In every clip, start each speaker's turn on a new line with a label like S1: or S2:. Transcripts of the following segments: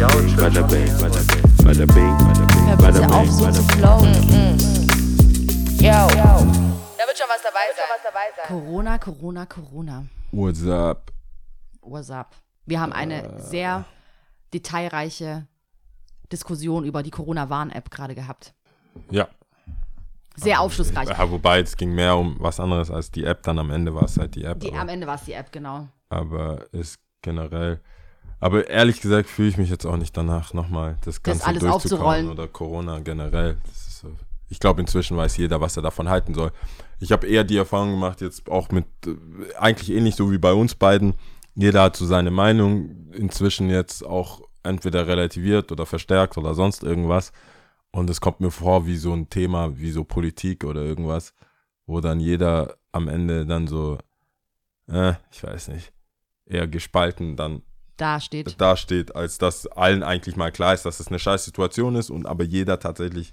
S1: Bada bing, bada bing, bada bing, bada bing, bada
S2: bitte auf,
S1: bing,
S2: so zu
S1: bing.
S2: flowen.
S3: Yo. Da wird schon was dabei sein.
S2: Corona, Corona, Corona.
S4: What's up?
S2: What's up? Wir haben eine sehr detailreiche Diskussion über die Corona-Warn-App gerade gehabt.
S4: Ja.
S2: Sehr aufschlussreich.
S4: Ja, wobei es ging mehr um was anderes als die App. Dann am Ende war es halt die App.
S2: Die,
S4: aber,
S2: am Ende war es die App, genau.
S4: aber ist generell. Aber ehrlich gesagt fühle ich mich jetzt auch nicht danach nochmal das Ganze
S2: alles
S4: durchzukauen
S2: aufzurollen.
S4: oder Corona generell. Das ist. Ich glaube, inzwischen weiß jeder, was er davon halten soll. Ich habe eher die Erfahrung gemacht, jetzt auch mit, äh, eigentlich ähnlich so wie bei uns beiden. Jeder hat so seine Meinung inzwischen jetzt auch entweder relativiert oder verstärkt oder sonst irgendwas. Und es kommt mir vor wie so ein Thema, wie so Politik oder irgendwas, wo dann jeder am Ende dann so, äh, ich weiß nicht, eher gespalten dann
S2: Da steht.
S4: dasteht, als dass allen eigentlich mal klar ist, dass es eine scheiß Situation ist und aber jeder tatsächlich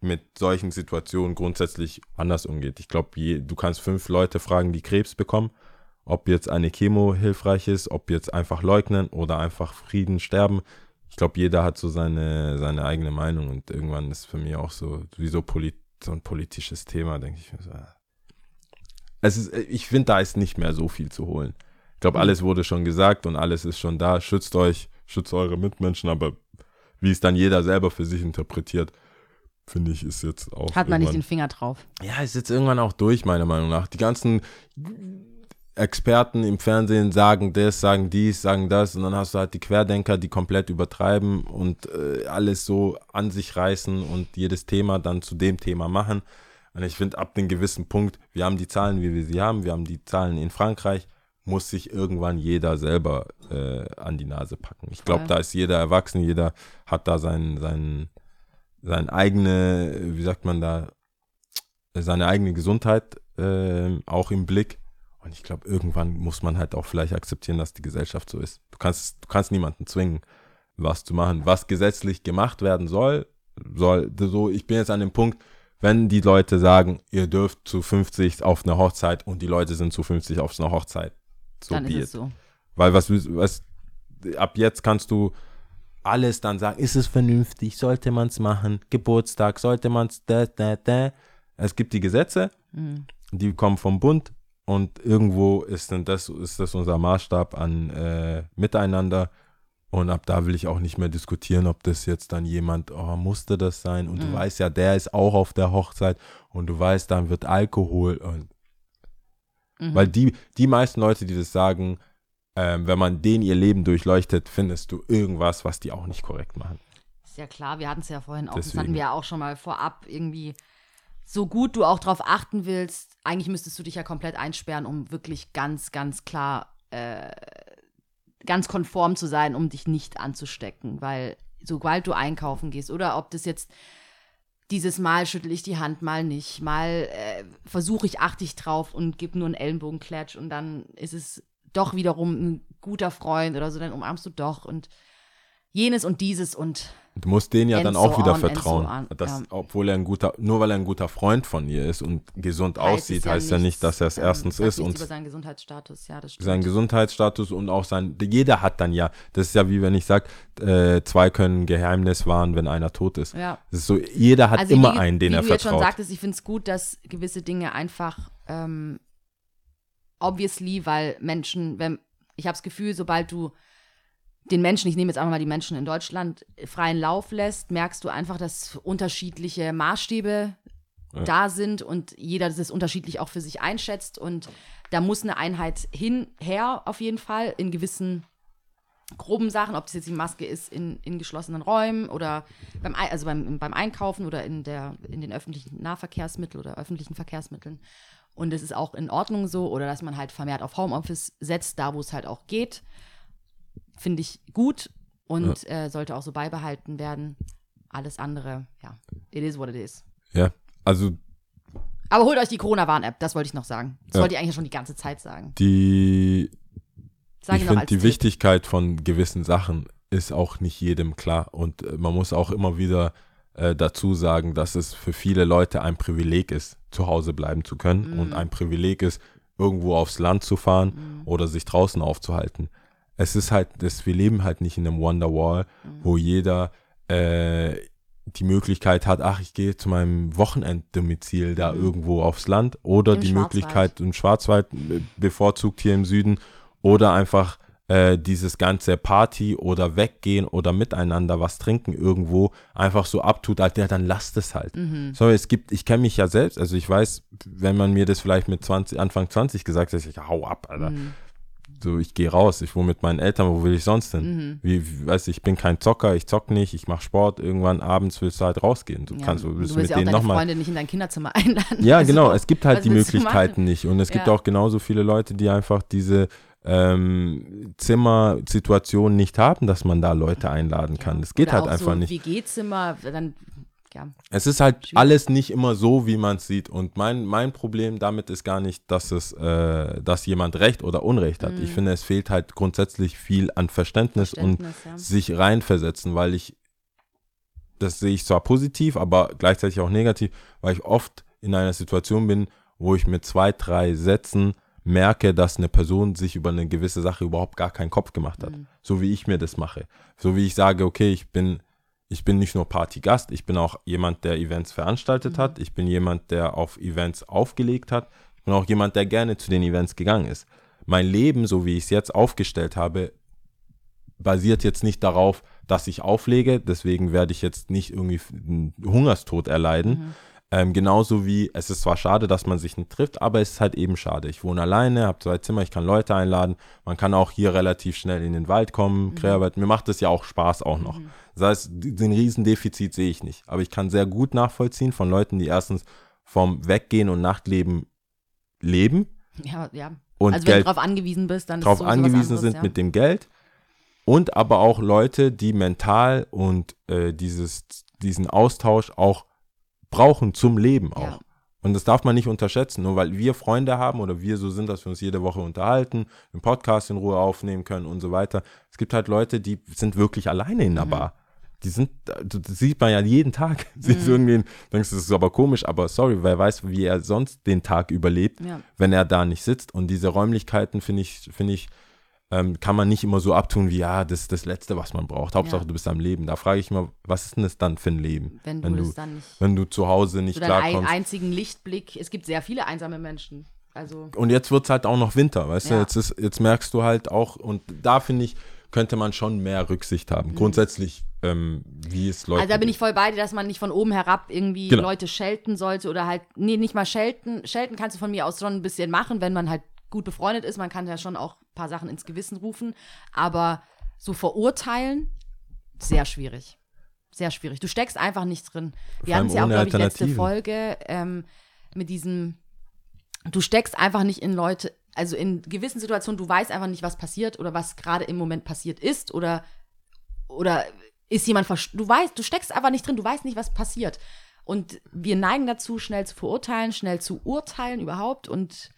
S4: mit solchen Situationen grundsätzlich anders umgeht. Ich glaube, du kannst fünf Leute fragen, die Krebs bekommen, ob jetzt eine Chemo hilfreich ist, ob jetzt einfach leugnen oder einfach Frieden sterben. Ich glaube, jeder hat so seine, seine eigene Meinung und irgendwann ist für mich auch so, wie so, polit, so ein politisches Thema, denke ich ah. Es ist, ich finde, da ist nicht mehr so viel zu holen. Ich glaube, alles wurde schon gesagt und alles ist schon da. Schützt euch, schützt eure Mitmenschen, aber wie es dann jeder selber für sich interpretiert, finde ich, ist jetzt auch.
S2: Hat man nicht den Finger drauf.
S4: ja, ist jetzt irgendwann auch durch, meiner Meinung nach. Die ganzen Experten im Fernsehen sagen das, sagen dies, sagen das und dann hast du halt die Querdenker, die komplett übertreiben und äh, alles so an sich reißen und jedes Thema dann zu dem Thema machen. Und ich finde, ab einem gewissen Punkt, wir haben die Zahlen, wie wir sie haben, wir haben die Zahlen in Frankreich, muss sich irgendwann jeder selber äh, an die Nase packen. Ich glaube, da ist jeder erwachsen, jeder hat da seinen, seinen, seine eigene, wie sagt man da, seine eigene Gesundheit ähm, auch im Blick. Und ich glaube, irgendwann muss man halt auch vielleicht akzeptieren, dass die Gesellschaft so ist. Du kannst, du kannst niemanden zwingen, was zu machen. Was gesetzlich gemacht werden soll, soll so, ich bin jetzt an dem Punkt, wenn die Leute sagen, ihr dürft zu 50 auf eine Hochzeit und die Leute sind zu 50 auf einer Hochzeit. So
S2: Dann ist es so.
S4: Weil was, was, ab jetzt kannst du alles dann sagen, ist es vernünftig, sollte man es machen, Geburtstag, sollte man es, da, da, da. Es gibt die Gesetze,
S2: Mhm.
S4: die kommen vom Bund und irgendwo ist dann das, ist das unser Maßstab an äh, Miteinander. Und ab da will ich auch nicht mehr diskutieren, ob das jetzt dann jemand, oh, musste das sein? Und du weißt ja, der ist auch auf der Hochzeit und du weißt, dann wird Alkohol und
S2: Mhm.
S4: weil die, die meisten Leute, die das sagen, ähm, wenn man denen ihr Leben durchleuchtet, findest du irgendwas, was die auch nicht korrekt machen.
S2: Ist ja klar, wir hatten es ja vorhin auch, das
S4: Deswegen.
S2: hatten wir ja auch schon mal vorab irgendwie. So gut du auch drauf achten willst, eigentlich müsstest du dich ja komplett einsperren, um wirklich ganz, ganz klar, äh, ganz konform zu sein, um dich nicht anzustecken. Weil sobald du einkaufen gehst oder ob das jetzt dieses Mal schüttel ich die Hand, mal nicht, mal äh, versuche ich, achte ich drauf und gebe nur einen Ellenbogenklatsch und dann ist es doch wiederum ein guter Freund oder so, dann umarmst du doch und jenes und dieses und
S4: Du musst denen ja
S2: And
S4: dann
S2: so
S4: auch wieder
S2: on, so
S4: vertrauen.
S2: on,
S4: dass,
S2: ja.
S4: Obwohl er ein guter, nur weil er ein guter Freund von ihr ist und gesund
S2: heißt
S4: aussieht,
S2: es
S4: heißt ja nicht, dass er es
S2: ähm,
S4: erstens ist und
S2: über seinen Gesundheitsstatus, ja, das stimmt.
S4: sein Gesundheitsstatus und auch sein, jeder hat dann ja, das ist ja wie wenn ich sage, äh, zwei können Geheimnis wahren, wenn einer tot ist.
S2: Ja.
S4: Das ist so, jeder hat
S2: Also
S4: immer
S2: wie,
S4: einen, den
S2: wie
S4: er
S2: du jetzt schon
S4: vertraut.
S2: sagtest, ich finde es gut, dass gewisse Dinge einfach ähm, obviously, weil Menschen, wenn ich habe das Gefühl, sobald du den Menschen, ich nehme jetzt einfach mal die Menschen in Deutschland, freien Lauf lässt, merkst du einfach, dass unterschiedliche Maßstäbe
S4: Ja.
S2: da sind und jeder das unterschiedlich auch für sich einschätzt und da muss eine Einheit hinher auf jeden Fall in gewissen groben Sachen, ob das jetzt die Maske ist in, in geschlossenen Räumen oder beim, Ei- also beim, beim Einkaufen oder in, der, in den öffentlichen Nahverkehrsmitteln oder öffentlichen Verkehrsmitteln. Und es ist auch in Ordnung so oder dass man halt vermehrt auf Homeoffice setzt, da wo es halt auch geht. Finde ich gut und äh, sollte auch so beibehalten werden. Alles andere, ja, it is what it is.
S4: Ja, also
S2: Aber holt euch die Corona-Warn-App, das wollte ich noch sagen. Das
S4: Ja.
S2: wollte ich eigentlich schon die ganze Zeit sagen.
S4: die,
S2: Sag
S4: ich finde, die
S2: Tipp.
S4: Wichtigkeit von gewissen Sachen ist auch nicht jedem klar. Und äh, man muss auch immer wieder äh, dazu sagen, dass es für viele Leute ein Privileg ist, zu Hause bleiben zu können
S2: Mhm.
S4: und ein Privileg ist, irgendwo aufs Land zu fahren oder sich draußen aufzuhalten. Es ist halt, das, wir leben halt nicht in einem Wonderwall,
S2: Mhm.
S4: wo jeder äh, die Möglichkeit hat, ach, ich gehe zu meinem Wochenenddomizil da irgendwo aufs Land oder
S2: Mhm. Im
S4: die. Möglichkeit im Schwarzwald äh, bevorzugt hier im Süden oder einfach äh, dieses ganze Party oder weggehen oder miteinander was trinken irgendwo einfach so abtut, als ja, dann lasst es halt.
S2: Mhm.
S4: So, es gibt, ich kenne mich ja selbst, also ich weiß, wenn man mir das vielleicht mit 20, Anfang 20 gesagt hat, ich hau ab, Alter.
S2: Mhm.
S4: So, ich gehe raus, ich wohne mit meinen Eltern, wo will ich sonst hin?
S2: Mhm.
S4: Wie, du, ich bin kein Zocker, ich zock nicht, ich mache Sport, irgendwann abends willst du halt rausgehen. Du
S2: Ja,
S4: kannst, du
S2: du
S4: willst
S2: willst
S4: mit
S2: ja auch
S4: denen
S2: deine
S4: nochmal.
S2: Freunde nicht in dein Kinderzimmer einladen.
S4: Ja,
S2: Also,
S4: genau, es gibt halt die
S2: willst
S4: Möglichkeiten nicht. Und es gibt
S2: Ja.
S4: auch genauso viele Leute, die einfach diese ähm, Zimmersituation nicht haben, dass man da Leute einladen kann. Das geht
S2: Oder
S4: halt einfach
S2: so
S4: nicht.
S2: WG-Zimmer, dann, ja.
S4: Es ist halt
S2: Schwierig.
S4: alles nicht immer so, wie man es sieht. Und mein, mein Problem damit ist gar nicht, dass es, äh, dass jemand Recht oder Unrecht hat. Ich finde, es fehlt halt grundsätzlich viel an Verständnis,
S2: Mhm. Verständnis, ja.
S4: und sich reinversetzen, weil ich, das sehe ich zwar positiv, aber gleichzeitig auch negativ, weil ich oft in einer Situation bin, wo ich mit zwei, drei Sätzen merke, dass eine Person sich über eine gewisse Sache überhaupt gar keinen Kopf gemacht hat.
S2: Mhm.
S4: So wie ich mir das mache. So wie ich sage, okay, ich bin, ich bin nicht nur Partygast, ich bin auch jemand, der Events veranstaltet hat, ich bin jemand, der auf Events aufgelegt hat, ich bin auch jemand, der gerne zu den Events gegangen ist. Mein Leben, so wie ich es jetzt aufgestellt habe, basiert jetzt nicht darauf, dass ich auflege, deswegen werde ich jetzt nicht irgendwie einen Hungerstod erleiden. Ähm, genauso wie es ist zwar schade, dass man sich nicht trifft, aber es ist halt eben schade. Ich wohne alleine, habe zwei Zimmer, ich kann Leute einladen. Man kann auch hier relativ schnell in den Wald kommen, Krearbeit. Mir macht das ja auch Spaß auch noch. Das heißt, den Riesendefizit sehe ich nicht. Aber ich kann sehr gut nachvollziehen von Leuten, die erstens vom Weggehen und Nachtleben leben
S2: Ja, ja.
S4: und
S2: also wenn du darauf angewiesen bist, dann
S4: darauf angewiesen
S2: anderes,
S4: sind
S2: ja.
S4: mit dem Geld und aber auch Leute, die mental und äh, dieses, diesen Austausch auch brauchen zum Leben auch.
S2: Ja.
S4: Und das darf man nicht unterschätzen, nur weil wir Freunde haben oder wir so sind, dass wir uns jede Woche unterhalten, einen Podcast in Ruhe aufnehmen können und so weiter. Es gibt halt Leute, die sind wirklich alleine in der
S2: Mhm.
S4: Bar. Die sind, das sieht man ja jeden Tag. Siehst
S2: Mhm.
S4: du irgendwie, denkst du, das ist aber komisch, aber sorry, wer weiß, wie er sonst den Tag überlebt
S2: Ja.
S4: wenn er da nicht sitzt. Und diese Räumlichkeiten, finde ich, finde ich, ähm, kann man nicht immer so abtun wie, ja, das ist das Letzte, was man braucht. Hauptsache,
S2: Ja.
S4: du bist am Leben. Da frage ich mal, was ist denn das dann für ein Leben?
S2: Wenn du
S4: wenn du,
S2: dann nicht
S4: wenn du zu Hause nicht
S2: so deinen ein,
S4: klarkommst.
S2: einzigen Lichtblick. Es gibt sehr viele einsame Menschen. Also
S4: Und jetzt wird es halt auch noch Winter, weißt du?
S2: Ja.
S4: Jetzt, ist, jetzt merkst du halt auch, und da finde ich, könnte man schon mehr Rücksicht haben. Grundsätzlich, ähm, wie es Leute.
S2: Mhm. Also da bin ich voll bei dir, dass man nicht von oben herab irgendwie
S4: Genau.
S2: Leute schelten sollte oder halt, nee, nicht mal schelten. Schelten kannst du von mir aus schon ein bisschen machen, wenn man halt gut befreundet ist. Man kann ja schon auch ein paar Sachen ins Gewissen rufen. Aber so verurteilen, sehr schwierig. Sehr schwierig. Du steckst einfach nicht drin. Wir hatten es ja auch, glaube ich, letzte. Folge ähm, mit diesem, du steckst einfach nicht in Leute, also in gewissen Situationen, du weißt einfach nicht, was passiert oder was gerade im Moment passiert ist oder oder ist jemand du weißt, du steckst einfach nicht drin, du weißt nicht, was passiert. Und wir neigen dazu, schnell zu verurteilen, schnell zu urteilen überhaupt. Und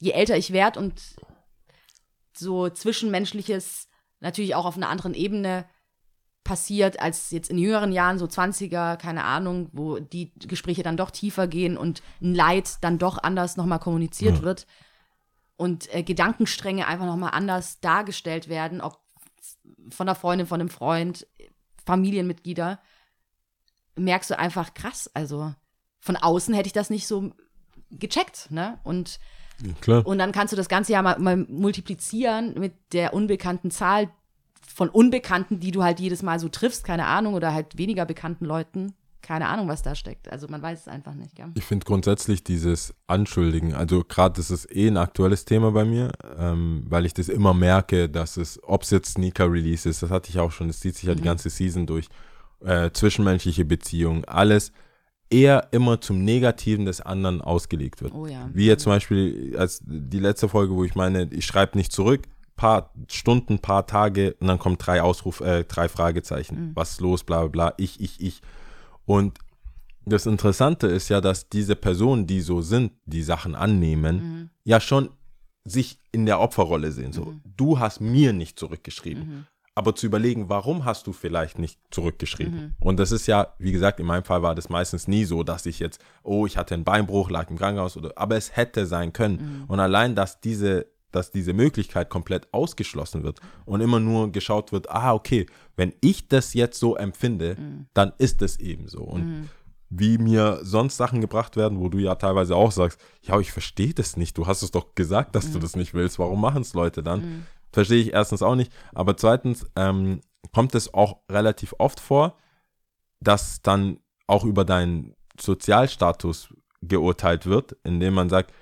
S2: je älter ich werde und so Zwischenmenschliches natürlich auch auf einer anderen Ebene passiert als jetzt in jüngeren Jahren, so 20er, keine Ahnung, wo die Gespräche dann doch tiefer gehen und ein Leid dann doch anders nochmal kommuniziert wird und äh, Gedankenstränge einfach nochmal anders dargestellt werden, ob von der Freundin, von einem Freund, Familienmitglieder, merkst du einfach krass. Also von außen hätte ich das nicht so gecheckt, ne? Und,
S4: Klar.
S2: und dann kannst du das Ganze ja mal, mal multiplizieren mit der unbekannten Zahl von Unbekannten, die du halt jedes Mal so triffst, keine Ahnung, oder halt weniger bekannten Leuten. Keine Ahnung, was da steckt. Also man weiß es einfach nicht, gell?
S4: Ich finde grundsätzlich dieses Anschuldigen, also gerade das ist eh ein aktuelles Thema bei mir, ähm, weil ich das immer merke, dass es, ob es jetzt Sneaker-Release ist, das hatte ich auch schon, das zieht sich ja die ganze Season durch, äh, zwischenmenschliche Beziehungen, alles eher immer zum Negativen des anderen ausgelegt wird.
S2: Oh ja.
S4: Wie jetzt zum Beispiel als die letzte Folge, wo ich meine, ich schreibe nicht zurück, paar Stunden, paar Tage und dann kommen drei Ausruf, äh, drei Fragezeichen. Was ist los, bla bla bla, ich, ich, ich. Und das Interessante ist ja, dass diese Personen, die so sind, die Sachen annehmen, ja schon sich in der Opferrolle sehen. So, du hast mir nicht zurückgeschrieben. Aber zu überlegen, warum hast du vielleicht nicht zurückgeschrieben? Und das ist ja, wie gesagt, in meinem Fall war das meistens nie so, dass ich jetzt, oh, ich hatte einen Beinbruch, lag im Krankenhaus oder, aber es hätte sein können. Und allein, dass diese dass diese Möglichkeit komplett ausgeschlossen wird und immer nur geschaut wird, ah, okay, wenn ich das jetzt so empfinde, dann ist es eben so. Und wie mir sonst Sachen gebracht werden, wo du ja teilweise auch sagst, ja, ich verstehe das nicht, du hast es doch gesagt, dass du das nicht willst, warum machen es Leute dann? Verstehe ich erstens auch nicht, aber zweitens ähm, kommt es auch relativ oft vor, dass dann auch über deinen Sozialstatus geurteilt wird, indem man sagt,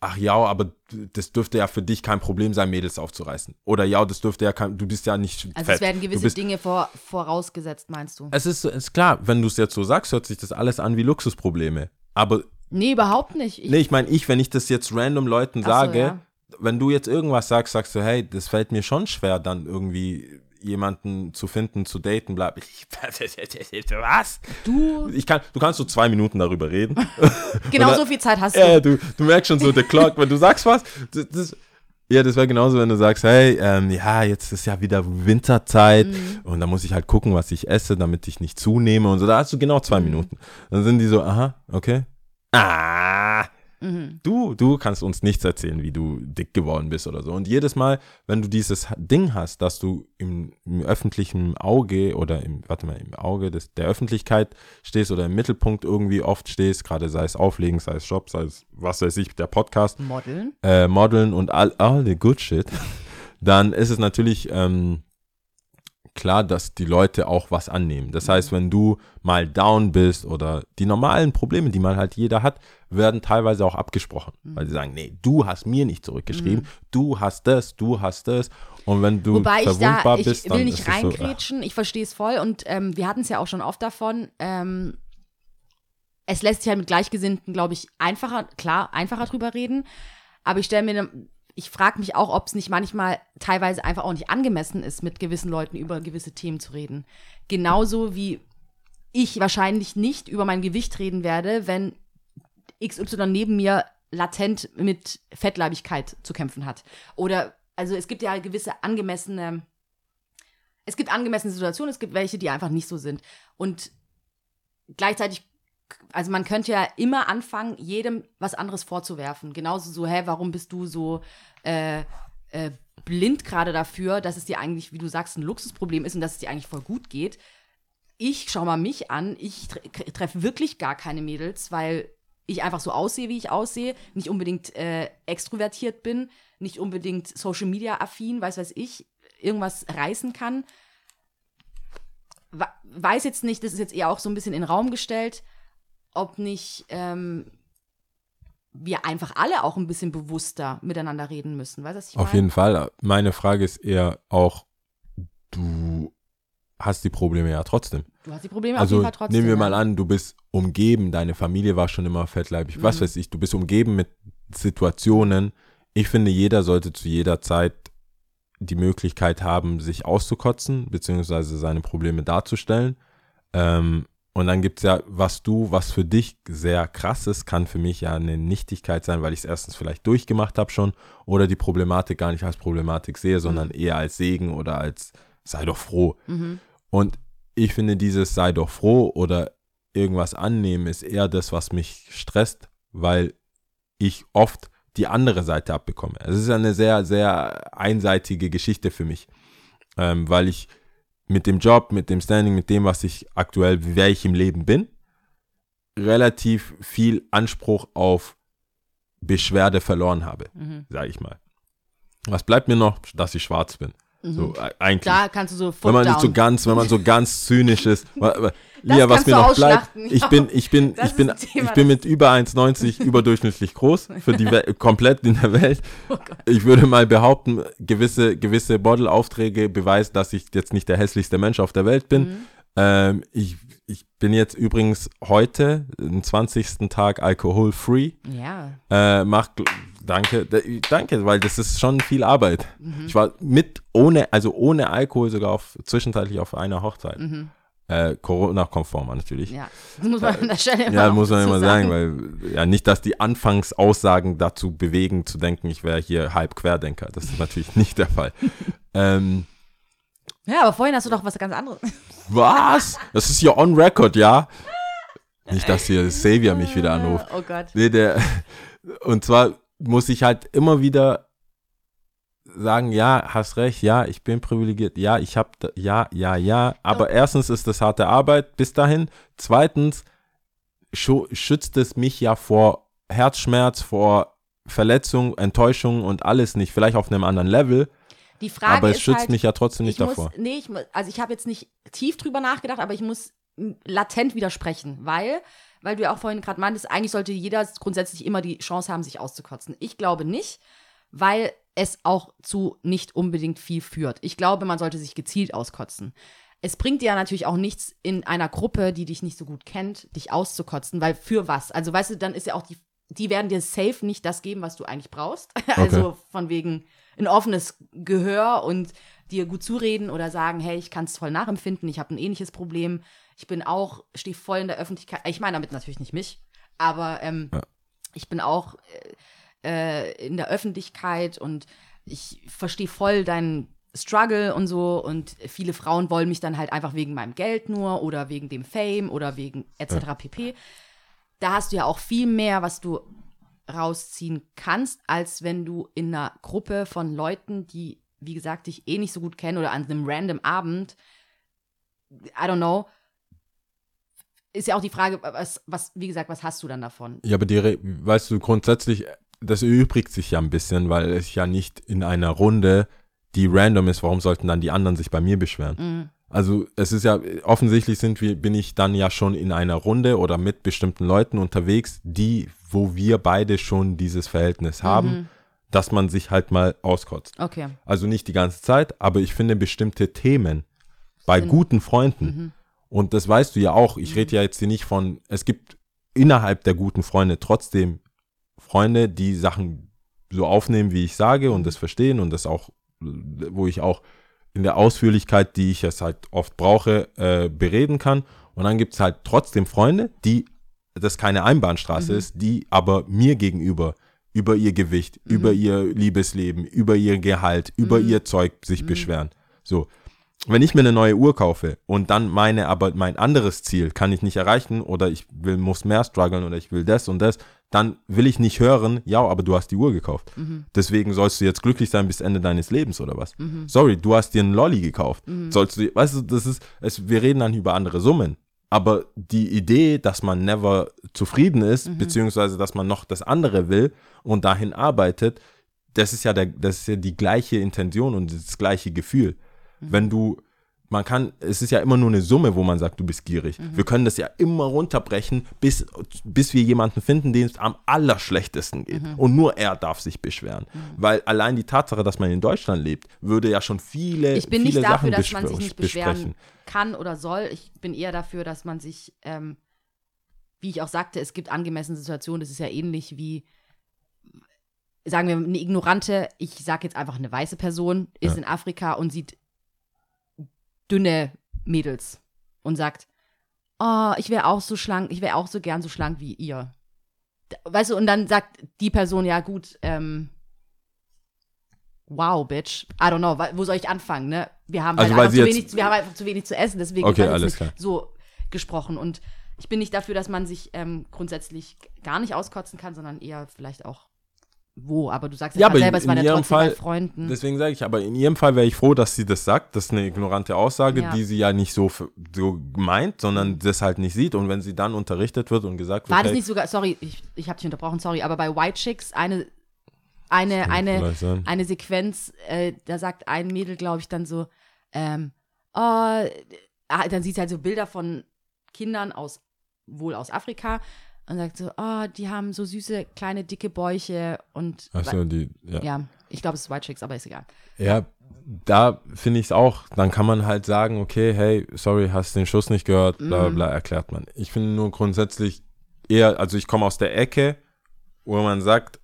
S4: ach ja, aber das dürfte ja für dich kein Problem sein, Mädels aufzureißen. Oder ja, das dürfte ja kein, du bist ja nicht
S2: Also
S4: fett.
S2: es werden gewisse
S4: bist,
S2: Dinge vor, vorausgesetzt, meinst du?
S4: Es ist, ist klar, wenn du es jetzt so sagst, hört sich das alles an wie Luxusprobleme. Aber
S2: Nee, überhaupt nicht. Ich,
S4: nee, ich meine, ich, wenn ich das jetzt random Leuten
S2: so,
S4: sage,
S2: ja.
S4: Wenn du jetzt irgendwas sagst, sagst du, hey, das fällt mir schon schwer, dann irgendwie jemanden zu finden, zu daten, bla. Ich, was?
S2: du,
S4: Ich kann, du kannst so zwei Minuten darüber reden.
S2: genau
S4: Und
S2: so
S4: dann-
S2: viel Zeit hast du.
S4: Ja, du, du merkst schon so, der Clock, wenn du sagst was, das, das, ja, das wäre genauso, wenn du sagst, hey, ähm, ja, jetzt ist ja wieder Winterzeit
S2: Mhm.
S4: und da muss ich halt gucken, was ich esse, damit ich nicht zunehme und so. Da hast du genau
S2: Mhm.
S4: zwei Minuten. Dann sind die so, aha, okay. Ah,
S2: Mhm.
S4: du, du kannst uns nichts erzählen, wie du dick geworden bist oder so. Und jedes Mal, wenn du dieses Ding hast, dass du im, im öffentlichen Auge oder im, warte mal, im Auge des, der Öffentlichkeit stehst oder im Mittelpunkt irgendwie oft stehst, gerade sei es Auflegen, sei es Job, sei es was weiß ich, der Podcast,
S2: Modeln.
S4: äh, Modeln und all, all the good shit, dann ist es natürlich ähm, klar, dass die Leute auch was annehmen. Das heißt, wenn du mal down bist oder die normalen Probleme, die man halt jeder hat, werden teilweise auch abgesprochen.
S2: Mhm.
S4: Weil sie sagen, nee, du hast mir nicht zurückgeschrieben, du hast das, du hast das. Und wenn du
S2: Wobei ich
S4: verwundbar
S2: da, ich
S4: bist,
S2: will
S4: dann
S2: nicht
S4: ist es so,
S2: reingrätschen, ich verstehe es voll und ähm, wir hatten es ja auch schon oft davon. Ähm, es lässt sich halt mit Gleichgesinnten, glaube ich, einfacher, klar, einfacher drüber reden. Aber ich stelle mir, dann- ich frage mich auch, ob es nicht manchmal teilweise einfach auch nicht angemessen ist, mit gewissen Leuten über gewisse Themen zu reden. Genauso wie ich wahrscheinlich nicht über mein Gewicht reden werde, wenn XY neben mir latent mit Fettleibigkeit zu kämpfen hat. Oder, also es gibt ja gewisse angemessene, es gibt angemessene Situationen, es gibt welche, die einfach nicht so sind. Und gleichzeitig, also man könnte ja immer anfangen, jedem was anderes vorzuwerfen. Genauso so, hä, warum bist du so äh, äh, blind gerade dafür, dass es dir eigentlich, wie du sagst, ein Luxusproblem ist und dass es dir eigentlich voll gut geht. Ich schau mal mich an, ich tre treffe wirklich gar keine Mädels, weil ich einfach so aussehe, wie ich aussehe, nicht unbedingt äh, extrovertiert bin, nicht unbedingt Social Media affin, weiß weiß ich, irgendwas reißen kann. Weiß jetzt nicht, das ist jetzt eher auch so ein bisschen in den Raum gestellt, ob nicht ähm, wir einfach alle auch ein bisschen bewusster miteinander reden müssen. Weißt du, was ich
S4: Auf
S2: meine?
S4: jeden Fall. Meine Frage ist eher auch, du hast die Probleme ja trotzdem.
S2: Du hast die Probleme auf
S4: Also
S2: jeden Fall trotzdem.
S4: nehmen wir mal an, du bist umgeben, deine Familie war schon immer fettleibig, was
S2: Mhm.
S4: weiß ich, du bist umgeben mit Situationen. Ich finde, jeder sollte zu jeder Zeit die Möglichkeit haben, sich auszukotzen, beziehungsweise seine Probleme darzustellen. Ähm, und dann gibt es ja, was du, was für dich sehr krass ist, kann für mich ja eine Nichtigkeit sein, weil ich es erstens vielleicht durchgemacht habe schon oder die Problematik gar nicht als Problematik sehe, sondern eher als Segen oder als sei doch froh.
S2: Mhm.
S4: Und ich finde, dieses sei doch froh oder irgendwas annehmen ist eher das, was mich stresst, weil ich oft die andere Seite abbekomme. Es ist eine sehr, sehr einseitige Geschichte für mich, ähm, weil ich mit dem Job, mit dem Standing, mit dem, was ich aktuell, wer ich im Leben bin, relativ viel Anspruch auf Beschwerde verloren habe,
S2: Mhm.
S4: sage ich mal. Was bleibt mir noch, dass ich schwarz bin? So, e- eigentlich.
S2: Da kannst du so
S4: Wenn
S2: Foot
S4: man
S2: down.
S4: so ganz, wenn man so ganz zynisch ist. Lia, was mir noch bleibt, ich bin, ich bin,
S2: Das
S4: ich bin,
S2: Thema,
S4: ich bin mit über 1,90 überdurchschnittlich groß für die We komplett in der Welt.
S2: Oh.
S4: Ich würde mal behaupten, gewisse, gewisse Model-Aufträge beweisen, dass ich jetzt nicht der hässlichste Mensch auf der Welt bin.
S2: Mhm.
S4: Ähm, ich, ich bin jetzt übrigens heute, den 20. Tag alkoholfree.
S2: Ja.
S4: Äh, mach, danke, danke, weil das ist schon viel Arbeit.
S2: Mhm.
S4: Ich war mit, ohne, also ohne Alkohol sogar auf, zwischenzeitlich auf einer Hochzeit. Äh, Corona-konform natürlich.
S2: Mhm. Ja. Das muss man an der Stelle immer
S4: Ja, muss man immer sagen, weil ja nicht, dass die Anfangsaussagen dazu bewegen, zu denken, ich wäre hier halb Querdenker. Das ist natürlich nicht der Fall. ähm,
S2: Ja, aber vorhin hast du doch was ganz anderes.
S4: was? Das ist hier on record, ja? Nicht, dass hier Xavier mich wieder anruft.
S2: Oh Gott.
S4: Nee, der, und zwar muss ich halt immer wieder sagen, ja, hast recht, ja, ich bin privilegiert, ja, ich habe, ja, ja, ja. Aber erstens ist das harte Arbeit bis dahin. Zweitens schützt es mich ja vor Herzschmerz, vor Verletzung, Enttäuschung und alles nicht. Vielleicht auf einem anderen Level,
S2: Die Frage
S4: aber es schützt
S2: halt,
S4: mich ja trotzdem nicht
S2: ich
S4: davor.
S2: Muss, nee, ich, also ich habe jetzt nicht tief drüber nachgedacht, aber ich muss latent widersprechen, weil, weil du ja auch vorhin gerade meintest, eigentlich sollte jeder grundsätzlich immer die Chance haben, sich auszukotzen. Ich glaube nicht, weil es auch zu nicht unbedingt viel führt. Ich glaube, man sollte sich gezielt auskotzen. Es bringt dir ja natürlich auch nichts in einer Gruppe, die dich nicht so gut kennt, dich auszukotzen, weil für was? Also weißt du, dann ist ja auch die, die werden dir safe nicht das geben, was du eigentlich brauchst. Also von wegen ein offenes Gehör und dir gut zureden oder sagen, hey, ich kann es voll nachempfinden, ich habe ein ähnliches Problem, ich bin auch, stehe voll in der Öffentlichkeit. Ich meine damit natürlich nicht mich, aber ähm,
S4: Ja.
S2: ich bin auch äh, äh, in der Öffentlichkeit und ich verstehe voll deinen Struggle und so und viele Frauen wollen mich dann halt einfach wegen meinem Geld nur oder wegen dem Fame oder wegen etc. pp. Da hast du ja auch viel mehr, was du rausziehen kannst, als wenn du in einer Gruppe von Leuten, die, wie gesagt, dich eh nicht so gut kennen oder an einem random Abend, I don't know, ist ja auch die Frage, was, was, wie gesagt, was hast du dann davon?
S4: Ja, aber die, weißt du, grundsätzlich, das erübrigt sich ja ein bisschen, weil es ja nicht in einer Runde, die random ist, warum sollten dann die anderen sich bei mir beschweren?
S2: Mhm.
S4: Also es ist ja, offensichtlich sind wir, bin ich dann ja schon in einer Runde oder mit bestimmten Leuten unterwegs, die, wo wir beide schon dieses Verhältnis haben, dass man sich halt mal auskotzt.
S2: Okay.
S4: Also nicht die ganze Zeit, aber ich finde bestimmte Themen bei
S2: Sind-
S4: guten Freunden. Und das weißt du ja auch. Ich rede ja jetzt hier nicht von, es gibt innerhalb der guten Freunde trotzdem Freunde, die Sachen so aufnehmen, wie ich sage und das verstehen und das auch, wo ich auch in der Ausführlichkeit, die ich es halt oft brauche, äh, bereden kann. Und dann gibt es halt trotzdem Freunde, die das keine Einbahnstraße ist, die aber mir gegenüber über ihr Gewicht, über ihr Liebesleben, über ihr Gehalt, über ihr Zeug sich beschweren. So. Wenn ich mir eine neue Uhr kaufe und dann meine, aber mein anderes Ziel kann ich nicht erreichen oder ich will, muss mehr strugglen oder ich will das und das, dann will ich nicht hören, ja, aber du hast die Uhr gekauft. Deswegen sollst du jetzt glücklich sein bis Ende deines Lebens oder was? Sorry, du hast dir einen Lolli gekauft. Sollst du, weißt du, das ist, es, wir reden dann über andere Summen. Aber die Idee, dass man never zufrieden ist, beziehungsweise dass man noch das andere will und dahin arbeitet, das ist ja der, das ist ja die gleiche Intention und das gleiche Gefühl. Wenn du, man kann, es ist ja immer nur eine Summe, wo man sagt, du bist gierig. Wir können das ja immer runterbrechen, bis, bis wir jemanden finden, dem es am allerschlechtesten geht. Und nur er darf sich beschweren. Weil allein die Tatsache, dass man in Deutschland lebt, würde ja schon viele,
S2: Ich bin
S4: viele
S2: nicht dafür,
S4: Sachen
S2: dass man sich nicht beschweren kann oder soll. Ich bin eher dafür, dass man sich, ähm, wie ich auch sagte, es gibt angemessene Situationen. Das ist ja ähnlich wie, sagen wir, eine ignorante, ich sage jetzt einfach eine weiße Person, ist in Afrika und sieht dünne Mädels und sagt, oh, ich wäre auch so schlank, ich wäre auch so gern so schlank wie ihr. Weißt du, und dann sagt die Person, ja gut, ähm, wow, bitch, I don't know, wo soll ich anfangen, ne? Wir haben,
S4: Also,
S2: halt einfach zu wenig, wir haben einfach zu wenig zu essen, deswegen
S4: Okay, alles klar.
S2: so gesprochen und ich bin nicht dafür, dass man sich ähm, grundsätzlich gar nicht auskotzen kann, sondern eher vielleicht auch wo, aber du sagst ja,
S4: aber
S2: selber, es
S4: in
S2: war ja trotzdem
S4: Fall-
S2: bei Freunden.
S4: Deswegen sage ich, aber in ihrem Fall wäre ich froh, dass sie das sagt. Das ist eine ignorante Aussage,
S2: Ja.
S4: die sie ja nicht so, so meint, sondern das halt nicht sieht. Und wenn sie dann unterrichtet wird und gesagt wird,
S2: War das
S4: hey,
S2: nicht sogar, sorry, ich, ich habe dich unterbrochen, sorry, aber bei White Chicks eine, eine, eine, eine Sequenz, äh, da sagt ein Mädel, glaube ich, dann so, ähm, oh, ah, dann sieht sie halt so Bilder von Kindern aus, wohl aus Afrika und sagt so, oh, die haben so süße, kleine, dicke Bäuche und,
S4: Achso, die, ja.
S2: ja, ich glaube, es ist White Chicks, aber ist egal.
S4: Ja, da finde ich es auch. Dann kann man halt sagen, okay, hey, sorry, hast den Schuss nicht gehört, bla bla
S2: Mhm.
S4: bla, erklärt man. Ich finde nur grundsätzlich eher, also ich komme aus der Ecke, wo man sagt,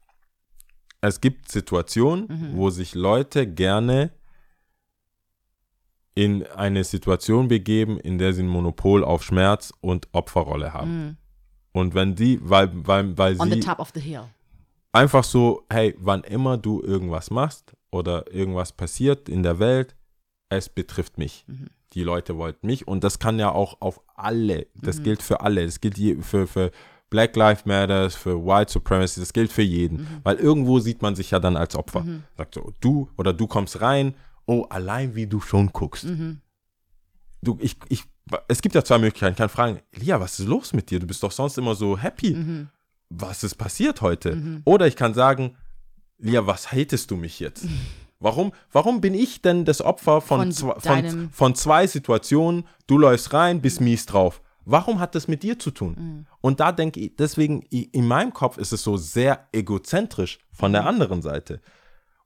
S4: es gibt Situationen,
S2: Mhm.
S4: wo sich Leute gerne in eine Situation begeben, in der sie ein Monopol auf Schmerz und Opferrolle haben.
S2: Mhm.
S4: Und wenn die, weil, weil, weil
S2: On the
S4: sie
S2: top of the hill.
S4: einfach so, hey, wann immer du irgendwas machst oder irgendwas passiert in der Welt, es betrifft mich.
S2: Mhm.
S4: Die Leute wollten mich und das kann ja auch auf alle, das gilt für alle, das gilt für, für Black Lives Matters, für White Supremacy, das gilt für jeden.
S2: Mhm.
S4: Weil irgendwo sieht man sich ja dann als Opfer. Sagt so, du oder du kommst rein, oh, allein wie du schon guckst.
S2: Mhm.
S4: Du, ich, ich, es gibt ja zwei Möglichkeiten. Ich kann fragen, Lia, was ist los mit dir? Du bist doch sonst immer so happy.
S2: Mhm.
S4: Was ist passiert heute? Oder ich kann sagen, Lia, was hatest du mich jetzt? Warum, warum bin ich denn das Opfer von,
S2: Von
S4: von, von zwei Situationen? Du läufst rein, bist mies drauf. Warum hat das mit dir zu tun?
S2: Mhm.
S4: Und da denke ich, deswegen in meinem Kopf ist es so sehr egozentrisch von
S2: Mhm.
S4: der anderen Seite.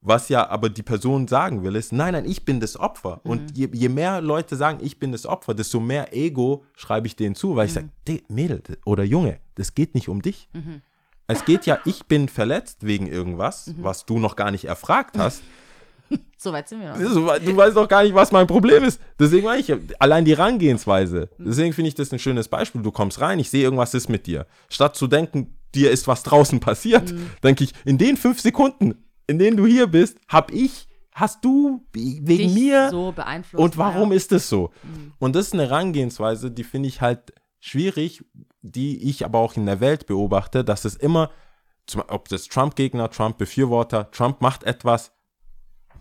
S4: Was ja aber die Person sagen will, ist, nein, nein, ich bin das Opfer.
S2: Mhm.
S4: Und je, je mehr Leute sagen, ich bin das Opfer, desto mehr Ego schreibe ich denen zu, weil ich
S2: Mhm.
S4: sage, Mädel oder Junge, das geht nicht um dich. Es geht ja, ich bin verletzt wegen irgendwas,
S2: Mhm.
S4: was du noch gar nicht erfragt hast.
S2: So weit sind wir noch.
S4: Du du weißt doch gar nicht, was mein Problem ist. Deswegen meine ich, allein die Herangehensweise. Deswegen finde ich das ein schönes Beispiel. Du kommst rein, ich sehe, irgendwas ist mit dir. Statt zu denken, dir ist was draußen passiert, denke ich, in den fünf Sekunden, in denen du hier bist, hab ich, hast du wegen
S2: Dich
S4: mir
S2: so beeinflusst.
S4: und warum
S2: ja.
S4: ist es so? Und das ist eine Herangehensweise, die finde ich halt schwierig, die ich aber auch in der Welt beobachte, dass es immer, zum- ob das Trump-Gegner, Trump-Befürworter, Trump macht etwas,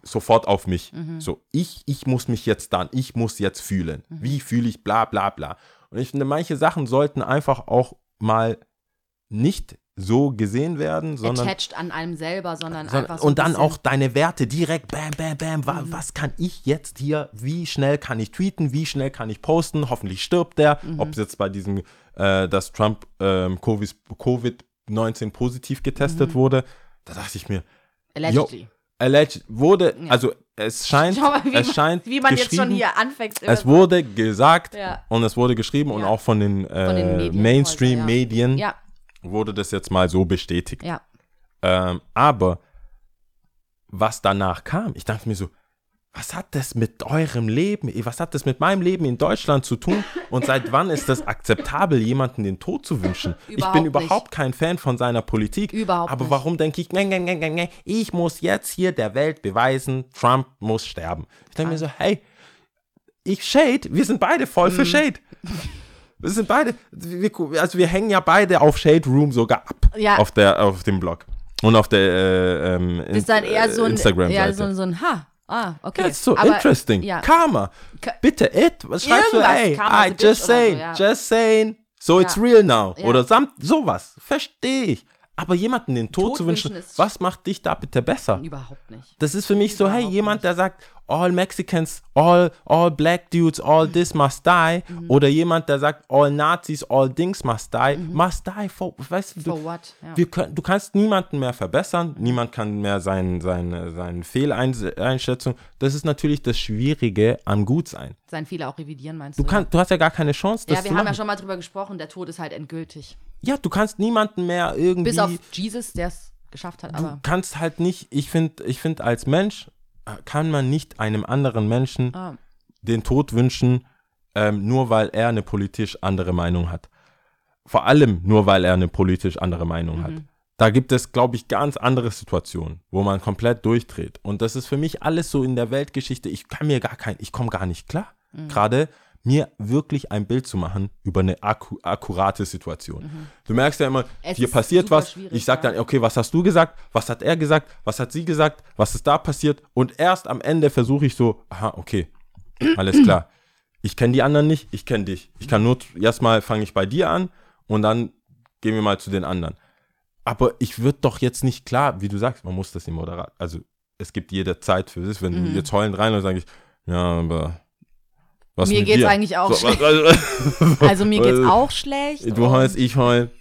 S4: sofort auf mich. So, ich, ich muss mich jetzt dann, ich muss jetzt fühlen. Wie fühle ich, bla bla bla. Und ich finde, manche Sachen sollten einfach auch mal nicht so gesehen werden, sondern
S2: attached an einem selber, sondern,
S4: sondern-
S2: einfach so
S4: und dann
S2: bisschen-
S4: auch deine Werte direkt, bam, bam, bam,
S2: Mhm.
S4: was kann ich jetzt hier, wie schnell kann ich tweeten, wie schnell kann ich posten, hoffentlich stirbt der,
S2: Mhm.
S4: ob es jetzt bei diesem, äh, dass Trump ähm, Covid- Covid-19 positiv getestet
S2: Mhm.
S4: wurde, da dachte ich mir,
S2: Allegedly.
S4: alleged wurde,
S2: Ja.
S4: also es scheint,
S2: mal, wie,
S4: es
S2: man,
S4: scheint
S2: wie man jetzt schon hier anfängt.
S4: es wurde gesagt
S2: Ja.
S4: und es wurde geschrieben und
S2: Ja.
S4: auch von den, äh,
S2: den
S4: Mainstream-Medien
S2: Ja,
S4: wurde das jetzt mal so bestätigt.
S2: ja.
S4: Ähm, aber was danach kam, ich dachte mir so, was hat das mit eurem Leben, was hat das mit meinem Leben in Deutschland zu tun? Und seit wann ist das akzeptabel, jemanden den Tod zu wünschen? ich
S2: Überhaupt
S4: bin
S2: nicht.
S4: überhaupt kein Fan von seiner Politik.
S2: Überhaupt
S4: aber
S2: nicht.
S4: warum denke ich, nee, nee, nee, nee, ich muss jetzt hier der Welt beweisen, Trump muss sterben. Ich denke mir so, hey, ich Shade, wir sind beide voll
S2: Mhm.
S4: für Shade. Wir sind beide, wir, also wir hängen ja beide auf Shade Room sogar ab
S2: Ja.
S4: auf, der, auf dem Blog. Und auf der äh, ähm,
S2: ist dann eher so ein,
S4: Instagram-Seite.
S2: eher so, ein- so ein Ha. Ah, okay.
S4: That's so
S2: Aber,
S4: interesting.
S2: Ja.
S4: Karma.
S2: Ka-
S4: Bitte, it. Was schreibst du? Ey,
S2: Karma
S4: I just saying,
S2: so, ja.
S4: just saying. So it's
S2: Ja.
S4: real now.
S2: Ja.
S4: Oder samt, sowas. Verstehe ich. Aber jemanden den Tod,
S2: Tod
S4: zu wünschen, was macht dich da bitte besser?
S2: Überhaupt nicht.
S4: Das ist für mich so, hey,
S2: Überhaupt
S4: jemand,
S2: nicht.
S4: der sagt, all Mexicans, all, all black dudes, all this must die.
S2: Mhm.
S4: Oder jemand, der sagt, all Nazis, all things must die. Must die for, weißt du,
S2: For what? Ja.
S4: wir können, du kannst niemanden mehr verbessern, niemand kann mehr sein, seine, seine Fehleinschätzung. Das ist natürlich das Schwierige am Gutsein.
S2: Sein Fehler auch revidieren, meinst
S4: Du,
S2: du?
S4: kannst, du hast ja gar keine Chance, das
S2: ja, wir haben
S4: machen.
S2: ja schon mal drüber gesprochen, der Tod ist halt endgültig.
S4: Ja, du kannst niemanden mehr irgendwie.
S2: Bis auf Jesus, der es geschafft hat,
S4: du
S2: aber.
S4: kannst halt nicht, ich finde, ich find, als Mensch äh, kann man nicht einem anderen Menschen
S2: Ah,
S4: den Tod wünschen, ähm, nur weil er eine politisch andere Meinung hat. Vor allem nur weil er eine politisch andere Meinung hat. Da gibt es, glaube ich, ganz andere Situationen, wo man komplett durchdreht. Und das ist für mich alles so in der Weltgeschichte. Ich kann mir gar kein, ich komme gar nicht klar. Gerade mir wirklich ein Bild zu machen über eine akku akkurate Situation. Du merkst ja immer,
S2: Es
S4: hier passiert was. Ich sag
S2: ja.
S4: dann, okay, was hast du gesagt? Was hat er gesagt? Was hat sie gesagt? Was ist da passiert? Und erst am Ende versuche ich so, aha, okay, alles klar. Ich kenne die anderen nicht, ich kenne dich. Ich kann nur, erstmal fange ich bei dir an und dann gehen wir mal zu den anderen. Aber ich würde doch jetzt nicht klar, wie du sagst, man muss das im Moderat. Also es gibt jede Zeit für sich. Wenn
S2: Mhm.
S4: du jetzt heulend rein und sage ich, ja, aber was
S2: Mir geht's
S4: dir?
S2: eigentlich auch
S4: So,
S2: schlecht.
S4: was-
S2: Also mir geht's
S4: Weil
S2: auch schlecht.
S4: Du heulst, ich heul.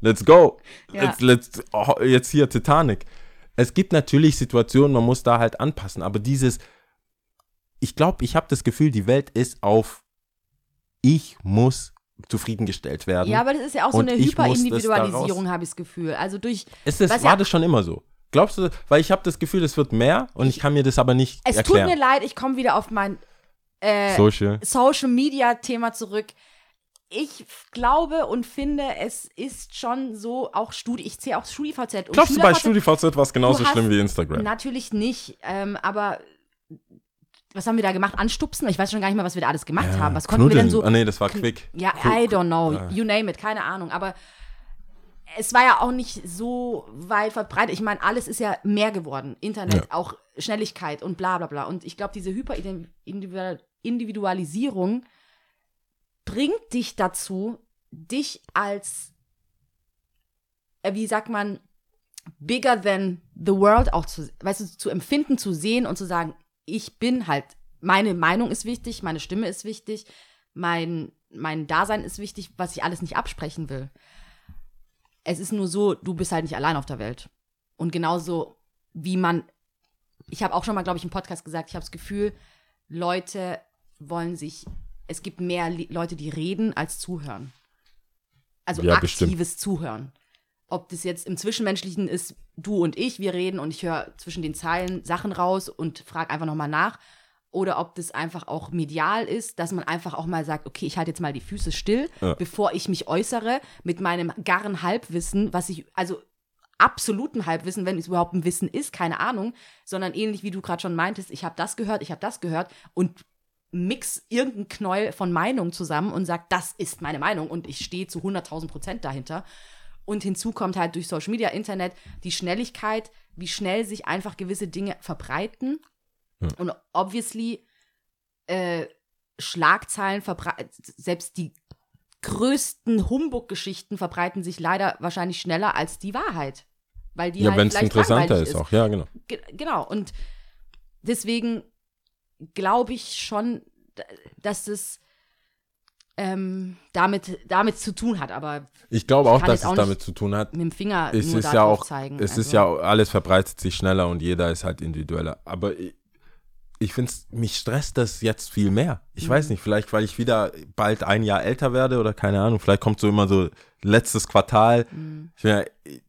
S4: Let's go.
S2: Ja.
S4: Let's, let's, oh, jetzt hier Titanic. Es gibt natürlich Situationen, man muss da halt anpassen, aber dieses, ich glaube, ich habe das Gefühl, die Welt ist auf, ich muss zufriedengestellt werden.
S2: Ja, aber das ist ja auch so eine Hyperindividualisierung, habe ich das Gefühl. Also durch,
S4: ist das, war
S2: ja-
S4: das schon immer so? Glaubst du, weil ich habe das Gefühl, es wird mehr und ich kann mir das aber nicht
S2: es
S4: erklären.
S2: tut mir leid, ich komme wieder auf mein äh,
S4: Social.
S2: Social Media Thema zurück. Ich glaube und finde, es ist schon so, auch Studi, ich zähle auch StudiVZ. und
S4: Glaubst du, bei StudiVZ war es genauso schlimm wie Instagram?
S2: Natürlich nicht, ähm, aber was haben wir da gemacht? Anstupsen? Ich weiß schon gar nicht mehr, was wir da alles gemacht haben. Was konnten wir denn so?
S4: Ah, nee, das war Quick.
S2: Ja. I don't know.
S4: äh.
S2: You name it, keine Ahnung. Aber es war ja auch nicht so weit verbreitet. Ich meine, alles ist ja mehr geworden. Internet,
S4: Ja.
S2: auch Schnelligkeit und bla bla bla. Und ich glaube, diese Hyperindividualisierung bringt dich dazu, dich als, äh, wie sagt man, bigger than the world auch zu, weißt du, zu empfinden, zu sehen und zu sagen, ich bin halt, meine Meinung ist wichtig, meine Stimme ist wichtig, mein, mein Dasein ist wichtig, was ich alles nicht absprechen will. Es ist nur so, du bist halt nicht allein auf der Welt. Und genauso wie man, ich habe auch schon mal, glaube ich, im Podcast gesagt, ich habe das Gefühl, Leute wollen sich, es gibt mehr Leute, die reden, als zuhören. Also
S4: Ja, bestimmt.
S2: aktives Zuhören. Ob das jetzt im Zwischenmenschlichen ist, du und ich, wir reden und ich höre zwischen den Zeilen Sachen raus und frage einfach nochmal nach. Oder ob das einfach auch medial ist, dass man einfach auch mal sagt, okay, ich halte jetzt mal die Füße still,
S4: Ja.
S2: bevor ich mich äußere mit meinem garren Halbwissen, was ich, also absoluten Halbwissen, wenn es überhaupt ein Wissen ist, keine Ahnung, sondern ähnlich wie du gerade schon meintest, ich habe das gehört, ich habe das gehört und mix irgendein Knäuel von Meinungen zusammen und sag, das ist meine Meinung und ich stehe zu 100.000 Prozent dahinter. Und hinzu kommt halt durch Social Media, Internet die Schnelligkeit, wie schnell sich einfach gewisse Dinge verbreiten. Und obviously äh, Schlagzeilen verbreiten, selbst die größten Humbug-Geschichten verbreiten sich leider wahrscheinlich schneller als die Wahrheit. Weil die
S4: Ja,
S2: halt
S4: wenn es interessanter
S2: langweilig
S4: ist auch, ja, genau.
S2: Ge genau. Und deswegen glaube ich schon, dass das ähm, damit, damit zu tun hat. Aber
S4: Ich glaube auch, dass es
S2: auch
S4: damit zu tun hat.
S2: mit dem Finger
S4: Es
S2: nur
S4: ist ja auch,
S2: zeigen.
S4: es ist
S2: Also,
S4: ja, alles verbreitet sich schneller und jeder ist halt individueller. Aber ich, ich finde mich stresst das jetzt viel mehr. Ich
S2: Mhm.
S4: weiß nicht, vielleicht weil ich wieder bald ein Jahr älter werde oder keine Ahnung, vielleicht kommt so immer so letztes Quartal.
S2: Mhm.
S4: Ich bin ja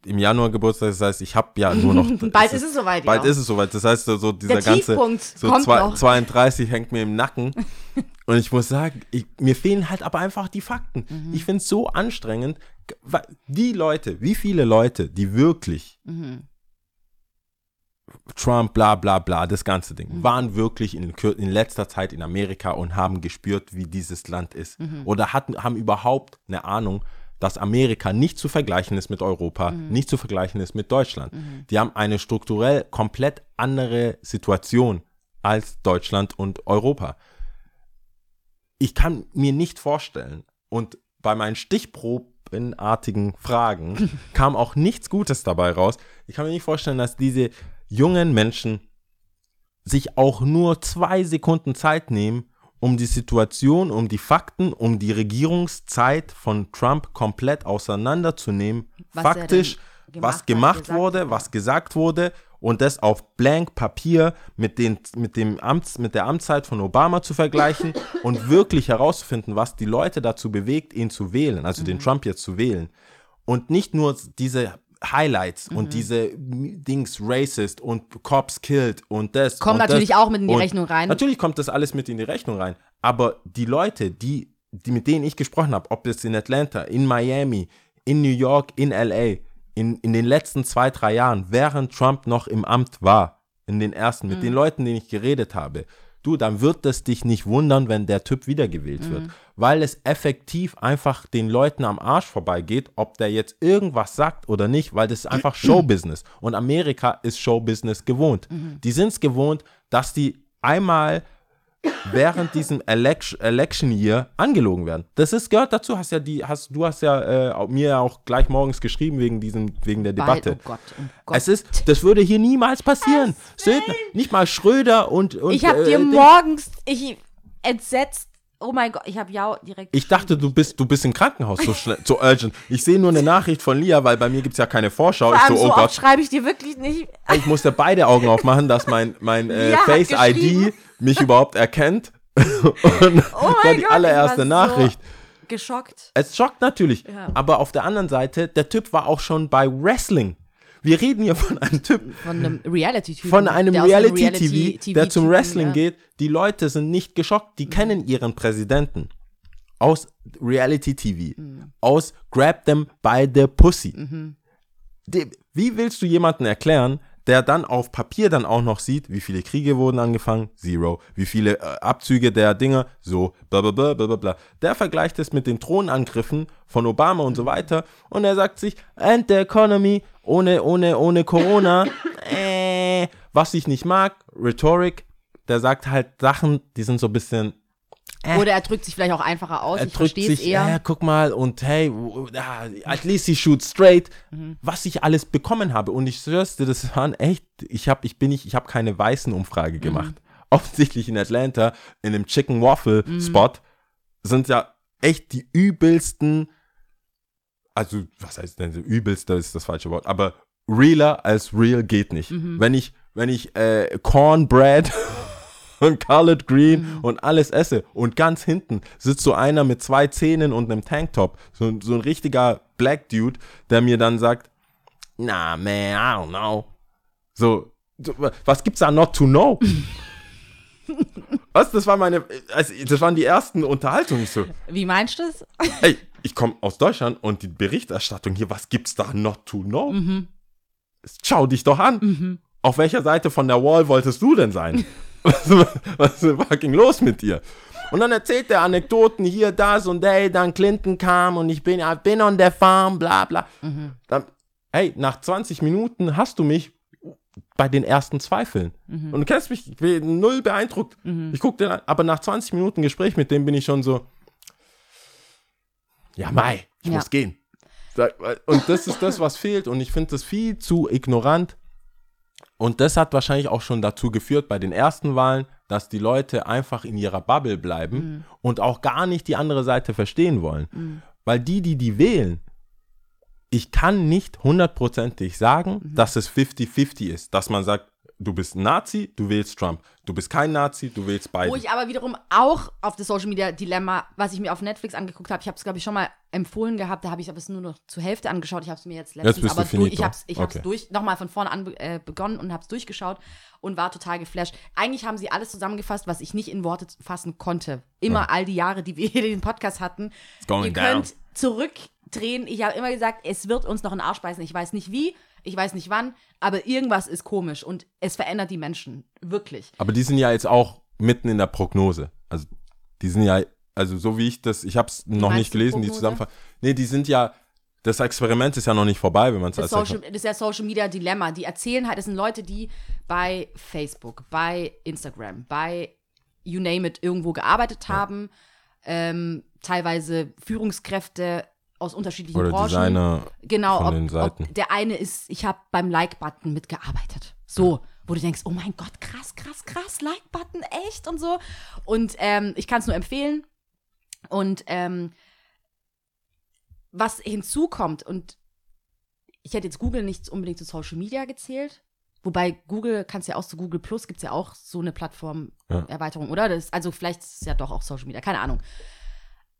S4: im Januar Geburtstag, das heißt, ich habe ja nur noch.
S2: Bald ist es soweit,
S4: Bald
S2: ja.
S4: ist es soweit. Das heißt, so, so dieser
S2: Der
S4: ganze.
S2: Tiefpunkt
S4: So
S2: kommt
S4: zwei,
S2: noch.
S4: 32 hängt mir im Nacken. Und ich muss sagen, ich, mir fehlen halt aber einfach die Fakten.
S2: Mhm.
S4: Ich finde es so anstrengend. weil Die Leute, wie viele Leute, die wirklich
S2: Mhm.
S4: Trump, bla bla bla, das ganze Ding,
S2: Mhm.
S4: waren wirklich in, in letzter Zeit in Amerika und haben gespürt, wie dieses Land ist.
S2: Mhm.
S4: Oder hatten, haben überhaupt eine Ahnung, dass Amerika nicht zu vergleichen ist mit Europa,
S2: Mhm.
S4: nicht zu vergleichen ist mit Deutschland. Die haben eine strukturell komplett andere Situation als Deutschland und Europa. Ich kann mir nicht vorstellen, und bei meinen stichprobenartigen Fragen kam auch nichts Gutes dabei raus. Ich kann mir nicht vorstellen, dass diese jungen Menschen sich auch nur zwei Sekunden Zeit nehmen, um die Situation, um die Fakten, um die Regierungszeit von Trump komplett auseinanderzunehmen,
S2: Was
S4: faktisch,
S2: gemacht
S4: was
S2: hat,
S4: gemacht
S2: gesagt
S4: wurde,
S2: hat.
S4: was gesagt wurde und das auf blank Papier mit, den, mit, dem Amts, mit der Amtszeit von Obama zu vergleichen und wirklich herauszufinden, was die Leute dazu bewegt, ihn zu wählen, also
S2: Mhm.
S4: den Trump jetzt zu wählen. Und nicht nur diese Highlights
S2: Mhm.
S4: und diese Dings racist und Cops killed und das.
S2: Kommt
S4: und
S2: natürlich
S4: das.
S2: auch mit in die
S4: Und
S2: Rechnung rein.
S4: Natürlich kommt das alles mit in die Rechnung rein. Aber die Leute, die, die mit denen ich gesprochen habe, ob es in Atlanta, in Miami, in New York, in LA, in, in den letzten zwei, drei Jahren, während Trump noch im Amt war, in den ersten, mit den Leuten, denen ich geredet habe, du, dann wird es dich nicht wundern, wenn der Typ wiedergewählt wird. Weil es effektiv einfach den Leuten am Arsch vorbeigeht, ob der jetzt irgendwas sagt oder nicht, weil das ist einfach Showbusiness. Und Amerika ist Showbusiness gewohnt. Die sind es gewohnt, dass die einmal während diesem Election, Election Year angelogen werden. Das ist gehört dazu. Hast ja die, hast, du hast ja äh, mir auch gleich morgens geschrieben wegen diesem, wegen der Debatte.
S2: Oh Gott, oh Gott.
S4: Es ist, das würde hier niemals passieren. Södner, nicht mal Schröder und, und
S2: ich habe
S4: äh,
S2: dir morgens, ich entsetzt, oh mein Gott, ich habe ja direkt.
S4: Ich dachte, du bist, du bist im Krankenhaus so schnell, so urgent. Ich sehe nur eine Nachricht von Lia, weil bei mir gibt es ja keine Vorschau.
S2: Vor
S4: Ich so,
S2: so
S4: oh Gott,
S2: schreibe ich dir wirklich nicht.
S4: ich musste beide Augen aufmachen, dass mein, mein äh,
S2: Ja, hat
S4: Face ID
S2: geschrieben.
S4: mich überhaupt erkennt. und
S2: Oh
S4: war
S2: mein
S4: die
S2: Gott,
S4: allererste
S2: war so
S4: Nachricht.
S2: Geschockt.
S4: Es schockt natürlich.
S2: Ja.
S4: Aber auf der anderen Seite, der Typ war auch schon bei Wrestling. Wir reden hier von einem Typ,
S2: Von einem Reality-Typ.
S4: von einem Reality-TV, der zum Wrestling
S2: ja.
S4: geht. Die Leute sind nicht geschockt. Die kennen ihren Präsidenten aus Reality-TV,
S2: Mhm.
S4: aus Grab Them by the Pussy. Die, wie willst du jemandem erklären, der dann auf Papier dann auch noch sieht, wie viele Kriege wurden angefangen, zero, wie viele äh, Abzüge der Dinger, so, bla bla bla bla bla bla. Der vergleicht es mit den Thronangriffen von Obama und so weiter und er sagt sich, and the economy, ohne, ohne, ohne Corona, äh, was ich nicht mag, Rhetorik, der sagt halt Sachen, die sind so ein bisschen
S2: Oder er drückt sich vielleicht auch einfacher aus.
S4: er
S2: ich
S4: drückt sich,
S2: eher.
S4: äh, guck mal, und hey, at least he shoots straight,
S2: Mhm.
S4: was ich alles bekommen habe. Und ich schwör's dir, das waren echt, ich hab, ich bin nicht, ich habe keine weißen Umfrage
S2: Mhm.
S4: gemacht. Offensichtlich in Atlanta, in einem Chicken Waffle
S2: Mhm.
S4: Spot, sind ja echt die übelsten, also, was heißt denn, übelste ist das falsche Wort, aber realer als real geht nicht.
S2: Mhm.
S4: Wenn ich, wenn ich äh, Cornbread und Collard Green
S2: Mhm.
S4: und alles esse und ganz hinten sitzt so einer mit zwei Zähnen und einem Tanktop, so, so ein richtiger Black Dude, der mir dann sagt, na man, I don't know. So, so was gibt's da not to know? Was? Das war meine, also das waren die ersten Unterhaltungen. So,
S2: Wie meinst du das?
S4: ey, ich komme aus Deutschland und die Berichterstattung hier, was gibt's da not to know? Schau dich doch an. Auf welcher Seite von der Wall wolltest du denn sein? was, was ist fucking los mit dir? Und dann erzählt er Anekdoten hier, das und ey, dann Clinton kam und ich bin, ich bin on der Farm, bla bla. Dann, ey, nach 20 Minuten hast du mich bei den ersten Zweifeln. Und du kennst mich, ich bin null beeindruckt. Ich guck dir an, aber nach 20 Minuten Gespräch mit dem bin ich schon so, ja, Mai, ich
S2: Ja.
S4: muss gehen. Und das ist das, was fehlt. Und ich finde das viel zu ignorant. Und das hat wahrscheinlich auch schon dazu geführt bei den ersten Wahlen, dass die Leute einfach in ihrer Bubble bleiben und auch gar nicht die andere Seite verstehen wollen. Weil die, die die wählen, ich kann nicht hundertprozentig sagen, dass es 50-50 ist. Dass man sagt, du bist ein Nazi, du wählst Trump. Du bist kein Nazi, du wählst
S2: Wo
S4: Biden.
S2: ich aber wiederum auch auf das Social Media Dilemma, was ich mir auf Netflix angeguckt habe, ich habe es glaube ich schon mal empfohlen gehabt, da habe ich aber es nur noch zur Hälfte angeschaut. Ich habe es mir jetzt letztens,
S4: du
S2: aber du, ich habe es ich hab's
S4: Okay.
S2: durch nochmal von vorne an äh, begonnen und habe es durchgeschaut und war total geflasht. Eigentlich haben sie alles zusammengefasst, was ich nicht in Worte fassen konnte. Immer all die Jahre, die wir hier den Podcast hatten.
S4: going
S2: Ihr
S4: down.
S2: könnt zurückdrehen. Ich habe immer gesagt, es wird uns noch in den Arsch beißen. Ich weiß nicht wie, ich weiß nicht wann, aber irgendwas ist komisch und es verändert die Menschen. Wirklich.
S4: Aber die sind ja jetzt auch mitten in der Prognose. Also die sind ja, also so wie ich das, ich habe es noch nicht gelesen, die? Zusammenfassung. Nee, die sind ja, das Experiment ist ja noch nicht vorbei, wenn man es als
S2: Social, das ist ja Social Media Dilemma. Die erzählen halt, das sind Leute, die bei Facebook, bei Instagram, bei you name it irgendwo gearbeitet haben, ähm, teilweise Führungskräfte aus unterschiedlichen
S4: oder
S2: Branchen.
S4: Designer
S2: genau,
S4: von
S2: ob,
S4: den Seiten.
S2: ob der eine ist, ich habe beim Like-Button mitgearbeitet. So, wo du denkst, oh mein Gott, krass, krass, krass, Like-Button, echt und so. Und ähm, ich kann es nur empfehlen. Und ähm, was hinzukommt, und ich hätte jetzt Google nicht unbedingt zu Social Media gezählt, wobei Google kannst ja auch zu Google Plus gibt es ja auch so eine Plattform-Erweiterung, oder? Das, also vielleicht ist es ja doch auch Social Media, keine Ahnung.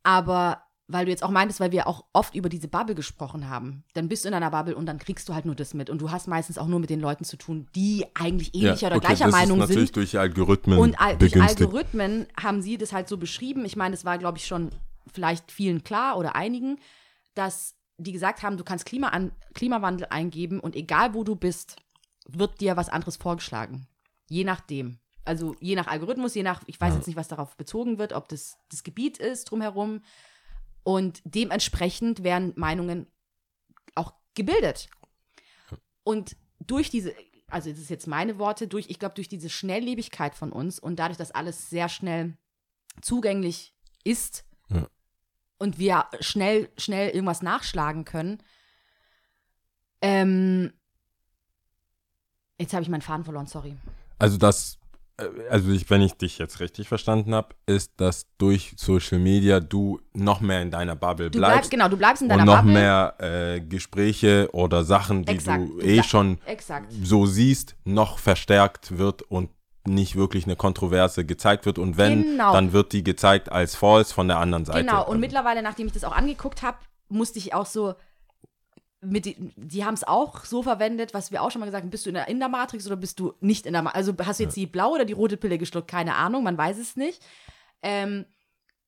S2: Aber weil du jetzt auch meintest, weil wir auch oft über diese Bubble gesprochen haben, dann bist du in einer Bubble und dann kriegst du halt nur das mit. Und du hast meistens auch nur mit den Leuten zu tun, die eigentlich ähnlicher oder
S4: okay,
S2: gleicher
S4: das
S2: Meinung
S4: ist natürlich
S2: sind.
S4: durch Algorithmen
S2: Und al durch
S4: begünstigt.
S2: Algorithmen haben sie das halt so beschrieben. Ich meine, das war, glaube ich, schon vielleicht vielen klar oder einigen, dass die gesagt haben, du kannst Klima an, Klimawandel eingeben und egal wo du bist, wird dir was anderes vorgeschlagen. Je nachdem. Also je nach Algorithmus, je nach, ich weiß jetzt nicht, was darauf bezogen wird, ob das das Gebiet ist drumherum. Und dementsprechend werden Meinungen auch gebildet. Und durch diese, also das ist jetzt meine Worte, durch, ich glaube, durch diese Schnelllebigkeit von uns und dadurch, dass alles sehr schnell zugänglich ist
S4: Ja.
S2: und wir schnell, schnell irgendwas nachschlagen können, ähm, jetzt habe ich meinen Faden verloren, sorry.
S4: Also das, also ich, wenn ich dich jetzt richtig verstanden habe, ist, dass durch Social Media du noch mehr in deiner Bubble
S2: Du bleibst,
S4: bleibst
S2: genau, du bleibst in deiner
S4: und noch
S2: Bubble.
S4: mehr äh, Gespräche oder Sachen, die
S2: Exakt.
S4: du eh schon
S2: Exakt.
S4: so siehst, noch verstärkt wird und nicht wirklich eine Kontroverse gezeigt wird. Und wenn,
S2: Genau.
S4: dann wird die gezeigt als false von der anderen Seite.
S2: Genau, und
S4: Also,
S2: mittlerweile, nachdem ich das auch angeguckt habe, musste ich auch so, mit die, die haben es auch so verwendet, was wir auch schon mal gesagt haben, bist du in der, in der Matrix oder bist du nicht in der Matrix? Also hast du jetzt die blaue oder die rote Pille geschluckt? Keine Ahnung, man weiß es nicht. Ähm,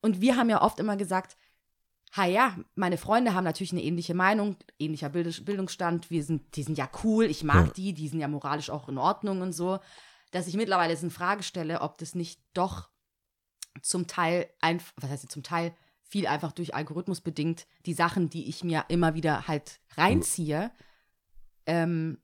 S2: und wir haben ja oft immer gesagt, ha ja, meine Freunde haben natürlich eine ähnliche Meinung, ähnlicher Bild Bildungsstand, wir sind, die sind ja cool, ich mag
S4: Ja.
S2: die, die sind ja moralisch auch in Ordnung und so, dass ich mittlerweile jetzt in Frage stelle, ob das nicht doch zum Teil, einf was heißt jetzt zum Teil, viel einfach durch Algorithmus bedingt, die Sachen, die ich mir immer wieder halt reinziehe, ähm,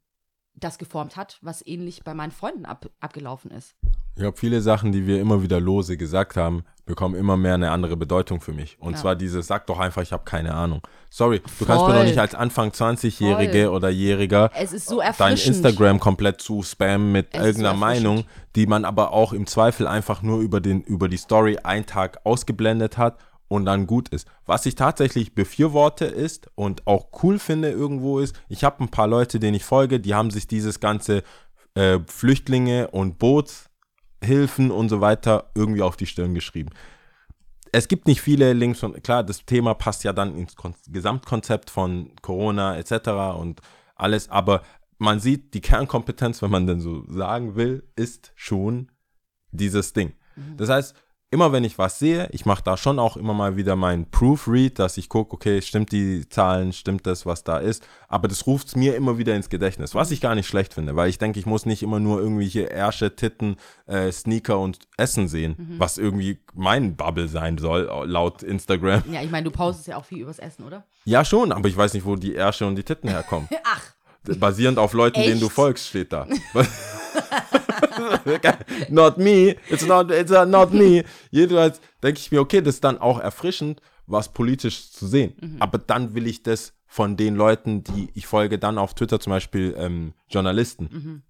S2: das geformt hat, was ähnlich bei meinen Freunden ab, abgelaufen ist.
S4: Ich glaube, viele Sachen, die wir immer wieder lose gesagt haben, bekommen immer mehr eine andere Bedeutung für mich. Und
S2: Ja.
S4: zwar dieses, sag doch einfach, ich habe keine Ahnung. Sorry, du kannst mir
S2: Voll.
S4: doch nicht als Anfang 20-Jährige
S2: Voll.
S4: oder Jähriger
S2: Es ist so
S4: dein
S2: erfrischend.
S4: Instagram komplett zu spammen mit
S2: Es so
S4: irgendeiner
S2: erfrischend.
S4: Meinung, die man aber auch im Zweifel einfach nur über, den, über die Story einen Tag ausgeblendet hat und dann gut ist. Was ich tatsächlich befürworte ist und auch cool finde irgendwo ist, ich habe ein paar Leute, denen ich folge, die haben sich dieses ganze äh, Flüchtlinge und Bootshilfen und so weiter irgendwie auf die Stirn geschrieben. Es gibt nicht viele Links und klar, das Thema passt ja dann ins Kon Gesamtkonzept von Corona etc. und alles, aber man sieht, die Kernkompetenz, wenn man denn so sagen will, ist schon dieses Ding. Das heißt, immer wenn ich was sehe, ich mache da schon auch immer mal wieder meinen Proofread, dass ich gucke, okay, stimmt die Zahlen, stimmt das, was da ist, aber das ruft es mir immer wieder ins Gedächtnis, was ich gar nicht schlecht finde, weil ich denke, ich muss nicht immer nur irgendwelche Ärsche, Titten, äh, Sneaker und Essen sehen, was irgendwie mein Bubble sein soll, laut Instagram.
S2: Ja, ich meine, du postest ja auch viel übers Essen, oder?
S4: Ja, schon, aber ich weiß nicht, wo die Ärsche und die Titten herkommen.
S2: Ach,
S4: Basierend auf Leuten, denen du
S2: Echt?
S4: folgst, steht da. not me, it's not, it's not me. Jedenfalls denke ich mir, okay, das ist dann auch erfrischend, was politisch zu sehen.
S2: Mhm.
S4: Aber dann will ich das von den Leuten, die ich folge, dann auf Twitter zum Beispiel ähm, Journalisten.
S2: Mhm.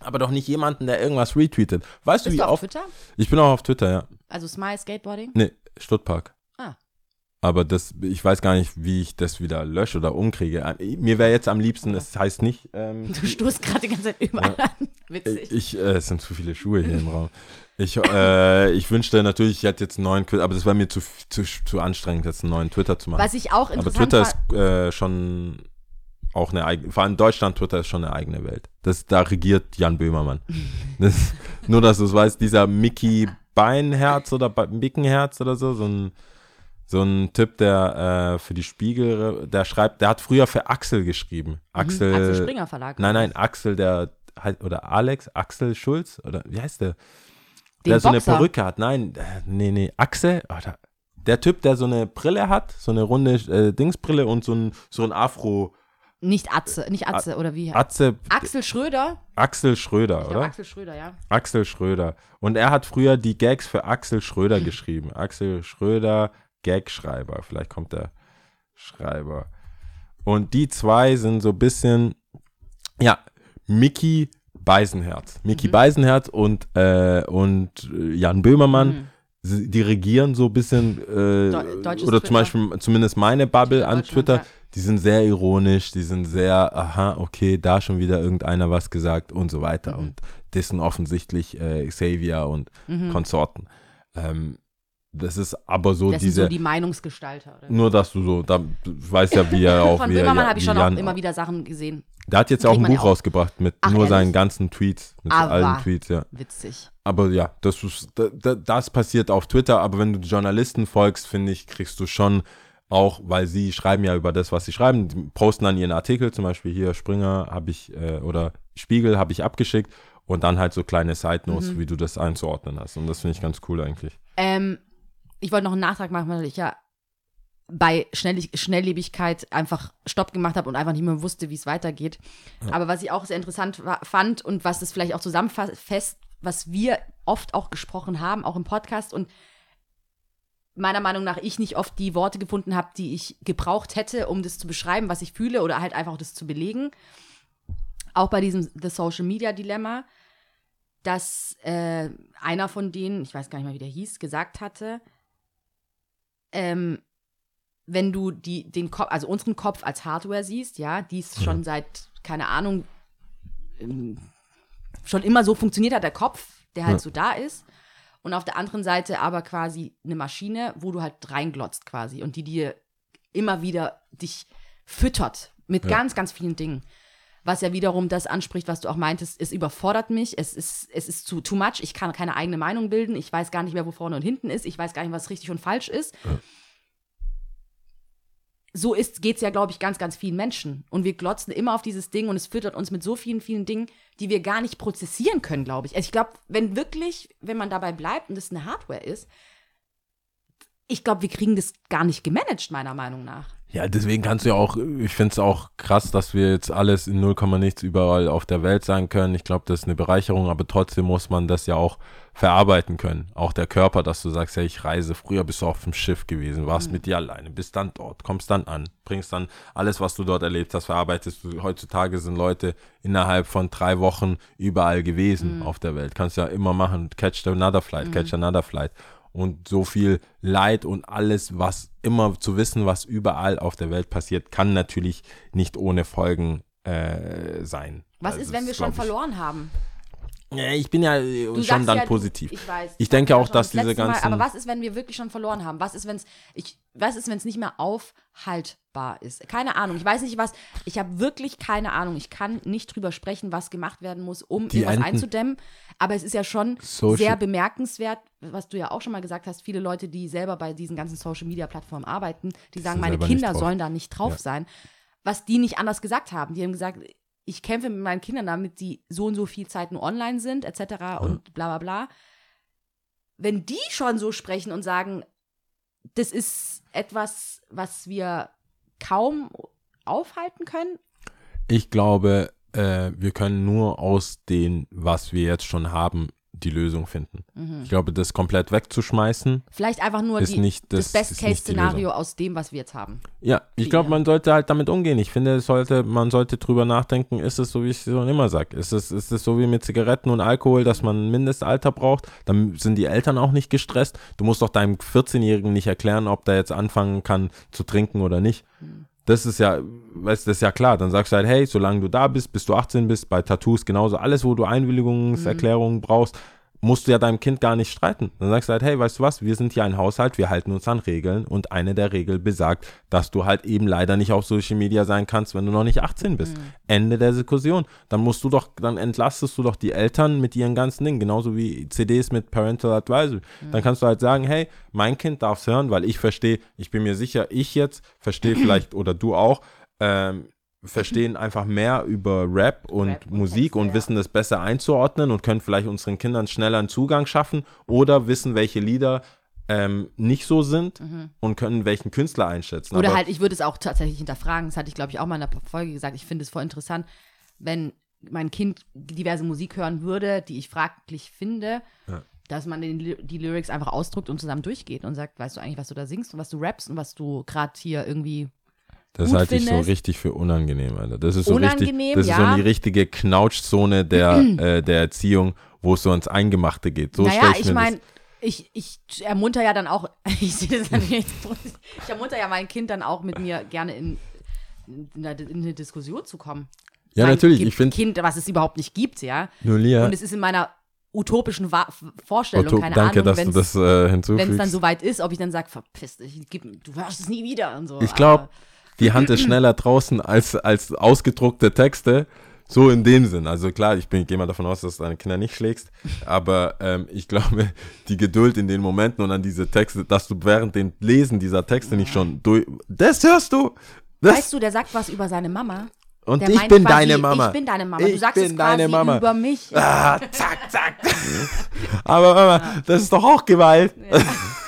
S4: Aber doch nicht jemanden, der irgendwas retweetet. Weißt du,
S2: bist
S4: wie
S2: du auf
S4: oft?
S2: Twitter?
S4: Ich bin auch auf Twitter, ja.
S2: Also Smile Skateboarding?
S4: Nee, Stuttpark. Aber das, ich weiß gar nicht, wie ich das wieder lösche oder umkriege. Äh, Mir wäre jetzt am liebsten, es heißt nicht, ähm,
S2: Du stoßt gerade die ganze Zeit überall an. Witzig.
S4: Ich, äh, es sind zu viele Schuhe hier im Raum. Ich, äh, ich wünschte natürlich, ich hätte jetzt einen neuen, Twi- aber das wäre mir zu, zu, zu anstrengend, jetzt einen neuen Twitter zu machen.
S2: Was ich auch
S4: aber
S2: interessant
S4: Twitter
S2: fand,
S4: ist äh, schon auch eine eigene, vor allem Deutschland, Twitter ist schon eine eigene Welt. Das, da regiert Jan Böhmermann. Das, nur, dass du es weißt, dieser Mickey Beinherz oder Mickenherz oder so, so ein, so ein Typ, der äh, für die Spiegel, der schreibt, der hat früher für Axel geschrieben. Axel,
S2: Mhm. Axel Springer Verlag.
S4: Nein, nein, Axel, der halt- oder Alex, Axel Schulz, oder wie heißt der?
S2: Den
S4: der so eine
S2: Boxer.
S4: Perücke hat. Nein, äh, nee, nee, Axel, oh, da, der Typ, der so eine Brille hat, so eine runde äh, Dingsbrille und so ein, so ein Afro,
S2: Nicht Atze, nicht Atze, oder wie?
S4: Atze,
S2: Axel Schröder?
S4: Axel Schröder,
S2: glaub,
S4: oder?
S2: Axel Schröder, ja.
S4: Axel Schröder. Und er hat früher die Gags für Axel Schröder geschrieben. Axel Schröder, Gagschreiber. Vielleicht kommt der Schreiber. Und die zwei sind so ein bisschen, ja, Mickey Beisenherz. Mickey Beisenherz und, äh, und äh, Jan Böhmermann,
S2: Mhm.
S4: die regieren so ein bisschen, äh, oder zum
S2: Twitter.
S4: Beispiel zumindest meine Bubble an Twitter,
S2: ja.
S4: die sind sehr ironisch, die sind sehr, aha, okay, da schon wieder irgendeiner was gesagt und so weiter.
S2: Mhm.
S4: Und das sind offensichtlich äh, Xavier und Konsorten. Ähm, das ist aber so.
S2: Das sind
S4: diese,
S2: so die Meinungsgestalter. Oder?
S4: nur dass du so, da du weißt ja, wie er auch,
S2: Von
S4: er,
S2: Böhmermann
S4: ja,
S2: habe ich schon
S4: Jan
S2: auch immer wieder Sachen gesehen.
S4: Der hat jetzt auch
S2: kriegt
S4: ein
S2: ja
S4: Buch
S2: auch.
S4: rausgebracht mit
S2: Ach,
S4: nur seinen
S2: ehrlich?
S4: ganzen Tweets, mit
S2: Aber-
S4: allen Tweets, ja.
S2: Witzig.
S4: Aber ja, das, ist, da, da, das passiert auf Twitter, aber wenn du Journalisten folgst, finde ich, kriegst du schon auch, weil sie schreiben ja über das, was sie schreiben, die posten dann ihren Artikel, zum Beispiel hier Springer habe ich, äh, oder Spiegel habe ich abgeschickt und dann halt so kleine Side Notes,
S2: Mhm.
S4: wie du das einzuordnen hast. Und das finde ich ganz cool eigentlich.
S2: Ähm, ich wollte noch einen Nachtrag machen, weil ich ja bei Schnellig Schnelllebigkeit einfach Stopp gemacht habe und einfach nicht mehr wusste, wie es weitergeht. Aber was ich auch sehr interessant fand und was das vielleicht auch zusammenfasst, was wir oft auch gesprochen haben, auch im Podcast und meiner Meinung nach ich nicht oft die Worte gefunden habe, die ich gebraucht hätte, um das zu beschreiben, was ich fühle oder halt einfach das zu belegen. Auch bei diesem The Social Media Dilemma, dass äh, einer von denen, ich weiß gar nicht mal, wie der hieß, gesagt hatte, ähm, wenn du die, den Kopf, also unseren Kopf als Hardware siehst, ja, die es schon seit, keine Ahnung, ähm, schon immer so funktioniert hat, der Kopf, der halt
S4: Ja.
S2: so da ist. Und auf der anderen Seite aber quasi eine Maschine, wo du halt reinglotzt quasi und die dir immer wieder dich füttert mit
S4: Ja.
S2: ganz, ganz vielen Dingen. Was ja wiederum das anspricht, was du auch meintest, es überfordert mich, es ist, es ist zu too much, ich kann keine eigene Meinung bilden, ich weiß gar nicht mehr, wo vorne und hinten ist, ich weiß gar nicht, was richtig und falsch ist. so ist, geht es ja, glaube ich, ganz, ganz vielen Menschen. Und wir glotzen immer auf dieses Ding und es füttert uns mit so vielen, vielen Dingen, die wir gar nicht prozessieren können, glaube ich. Also ich glaube, wenn wirklich, wenn man dabei bleibt und es eine Hardware ist, ich glaube, wir kriegen das gar nicht gemanagt, meiner Meinung nach.
S4: Ja, deswegen kannst du ja auch, ich finde es auch krass, dass wir jetzt alles in 0, nichts überall auf der Welt sein können. Ich glaube, das ist eine Bereicherung, aber trotzdem muss man das ja auch verarbeiten können. Auch der Körper, dass du sagst, ja, ich reise. Früher bist du auf dem Schiff gewesen, warst mit dir alleine, bist dann dort, kommst dann an, bringst dann alles, was du dort erlebt hast, verarbeitest du. Heutzutage sind Leute innerhalb von drei Wochen überall gewesen auf der Welt. Kannst ja immer machen, catch another flight, catch another flight und so viel Leid und alles, was immer zu wissen, was überall auf der Welt passiert, kann natürlich nicht ohne Folgen äh, sein.
S2: Was
S4: Also
S2: ist, wenn wir schon verloren haben?
S4: Ich bin ja äh,
S2: Du
S4: schon dann
S2: ja,
S4: positiv.
S2: Ich weiß.
S4: Ich denke auch, dass
S2: das
S4: diese
S2: letzte Mal,
S4: ganzen-
S2: aber was ist, wenn wir wirklich schon verloren haben? Was ist, wenn es ich was ist, wenn es nicht mehr aufhaltbar ist? Keine Ahnung. Ich weiß nicht was. Ich habe wirklich keine Ahnung. Ich kann nicht drüber sprechen, was gemacht werden muss, um
S4: Die
S2: irgendwas
S4: Enten-
S2: einzudämmen. Aber es ist ja schon
S4: Social-
S2: sehr bemerkenswert, was du ja auch schon mal gesagt hast. Viele Leute, die selber bei diesen ganzen Social Media Plattformen arbeiten, die sagen, meine Kinder sollen da nicht drauf
S4: Ja.
S2: sein. Was die nicht anders gesagt haben. Die haben gesagt, ich kämpfe mit meinen Kindern damit, die so und so viel Zeit nur online sind, etc. und bla bla bla. Wenn die schon so sprechen und sagen, das ist etwas, was wir kaum aufhalten können,
S4: Ich glaube, äh, wir können nur aus dem, was wir jetzt schon haben, die Lösung finden. Ich glaube, das komplett wegzuschmeißen,
S2: vielleicht einfach nur
S4: Ist
S2: die,
S4: nicht
S2: das,
S4: das-
S2: Best-Case-Szenario aus dem, was wir jetzt haben.
S4: Ja, ich glaube, man sollte halt damit umgehen. Ich finde, sollte, man sollte drüber nachdenken, ist es so, wie ich es schon immer sage, ist es, ist es so wie mit Zigaretten und Alkohol, dass man ein Mindestalter braucht, dann sind die Eltern auch nicht gestresst. Du musst doch deinem 14-Jährigen nicht erklären, ob der jetzt anfangen kann zu trinken oder nicht. Das ist ja, weißt das ist ja klar. Dann sagst du halt, hey, solange du da bist, bis du 18 bist, bei Tattoos genauso, alles, wo du Einwilligungserklärungen brauchst, musst du ja deinem Kind gar nicht streiten. Dann sagst du halt, hey, weißt du was, wir sind hier ein Haushalt, wir halten uns an Regeln und eine der Regeln besagt, dass du halt eben leider nicht auf Social Media sein kannst, wenn du noch nicht 18 bist. Ende der Diskussion. Dann musst du doch, dann entlastest du doch die Eltern mit ihren ganzen Dingen, genauso wie CDs mit Parental Advisory. Dann kannst du halt sagen, hey, mein Kind darf es hören, weil ich verstehe, ich bin mir sicher, ich jetzt verstehe vielleicht oder du auch, ähm, verstehen einfach mehr über Rap und
S2: Rap und
S4: Musik
S2: Texte,
S4: und
S2: ja.
S4: wissen das besser einzuordnen und können vielleicht unseren Kindern schneller einen Zugang schaffen oder wissen, welche Lieder ähm, nicht so sind und können welchen Künstler einschätzen.
S2: Mhm. Oder
S4: Aber
S2: halt, ich würde es auch tatsächlich hinterfragen. Das hatte ich, glaube ich, auch mal in der Folge gesagt. Ich finde es voll interessant, wenn mein Kind diverse Musik hören würde, die ich fraglich finde, dass man den, die Lyrics einfach ausdruckt und zusammen durchgeht und sagt, weißt du eigentlich, was du da singst und was du rappst und was du gerade hier irgendwie.
S4: Das halte ich so richtig für unangenehm, Alter. Das ist so
S2: Unangenehm,
S4: richtig, das ist
S2: ja.
S4: so die richtige Knautschzone der, äh, der Erziehung, wo es so ans Eingemachte geht. So
S2: naja,
S4: ich,
S2: ich meine, ich, ich ermunter ja dann auch, ich sehe das natürlich ich ermunter ja mein Kind dann auch mit mir gerne in, in, eine, in eine Diskussion zu kommen.
S4: Ja,
S2: mein
S4: natürlich.
S2: Kind,
S4: Ich finde,
S2: Kind, was es überhaupt nicht gibt, ja.
S4: Julia,
S2: Und es ist in meiner utopischen Wa Vorstellung,
S4: Otto,
S2: keine
S4: danke,
S2: Ahnung,
S4: dass
S2: wenn
S4: du
S2: es
S4: äh,
S2: dann so weit ist, ob ich dann sage, verpiss dich, gib, du hörst es nie wieder und so.
S4: Ich glaube, die Hand ist schneller draußen als, als ausgedruckte Texte. So in dem Sinn. Also klar, ich, bin- ich gehe mal davon aus, dass du deine Kinder nicht schlägst. Aber ähm, ich glaube, die Geduld in den Momenten und an diese Texte, dass du während dem Lesen dieser Texte nicht schon durch. Das hörst du! Das,
S2: weißt du, der sagt was über seine Mama.
S4: und
S2: Der
S4: ich bin
S2: quasi,
S4: deine Mama.
S2: Ich bin deine Mama. Du
S4: Ich
S2: sagst
S4: bin
S2: es quasi
S4: Mama.
S2: über mich.
S4: Ah, zack, zack. Aber Mama, das ist doch auch Gewalt.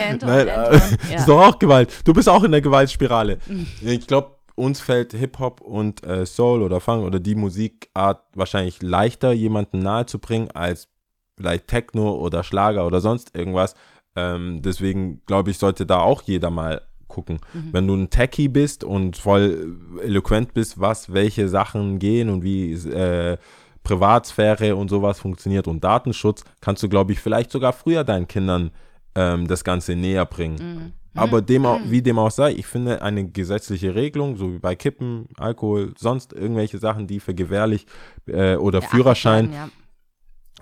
S2: Anton,
S4: Nein, äh,
S2: Anton.
S4: ist
S2: Ja.
S4: doch auch Gewalt. Du bist auch in der Gewaltspirale. Ich glaube, uns fällt Hip-Hop und äh, Soul oder Funk oder die Musikart wahrscheinlich leichter, jemanden nahezubringen, als vielleicht Techno oder Schlager oder sonst irgendwas. Ähm, deswegen glaube ich, sollte da auch jeder mal gucken. Wenn du ein Techie bist und voll eloquent bist, was, welche Sachen gehen und wie äh, Privatsphäre und sowas funktioniert und Datenschutz, kannst du, glaube ich, vielleicht sogar früher deinen Kindern ähm, das Ganze näher bringen. Aber dem auch, wie dem auch sei, ich finde eine gesetzliche Regelung, so wie bei Kippen, Alkohol, sonst irgendwelche Sachen, die für gewährlich äh, oder
S2: Beachtet
S4: Führerschein,
S2: werden,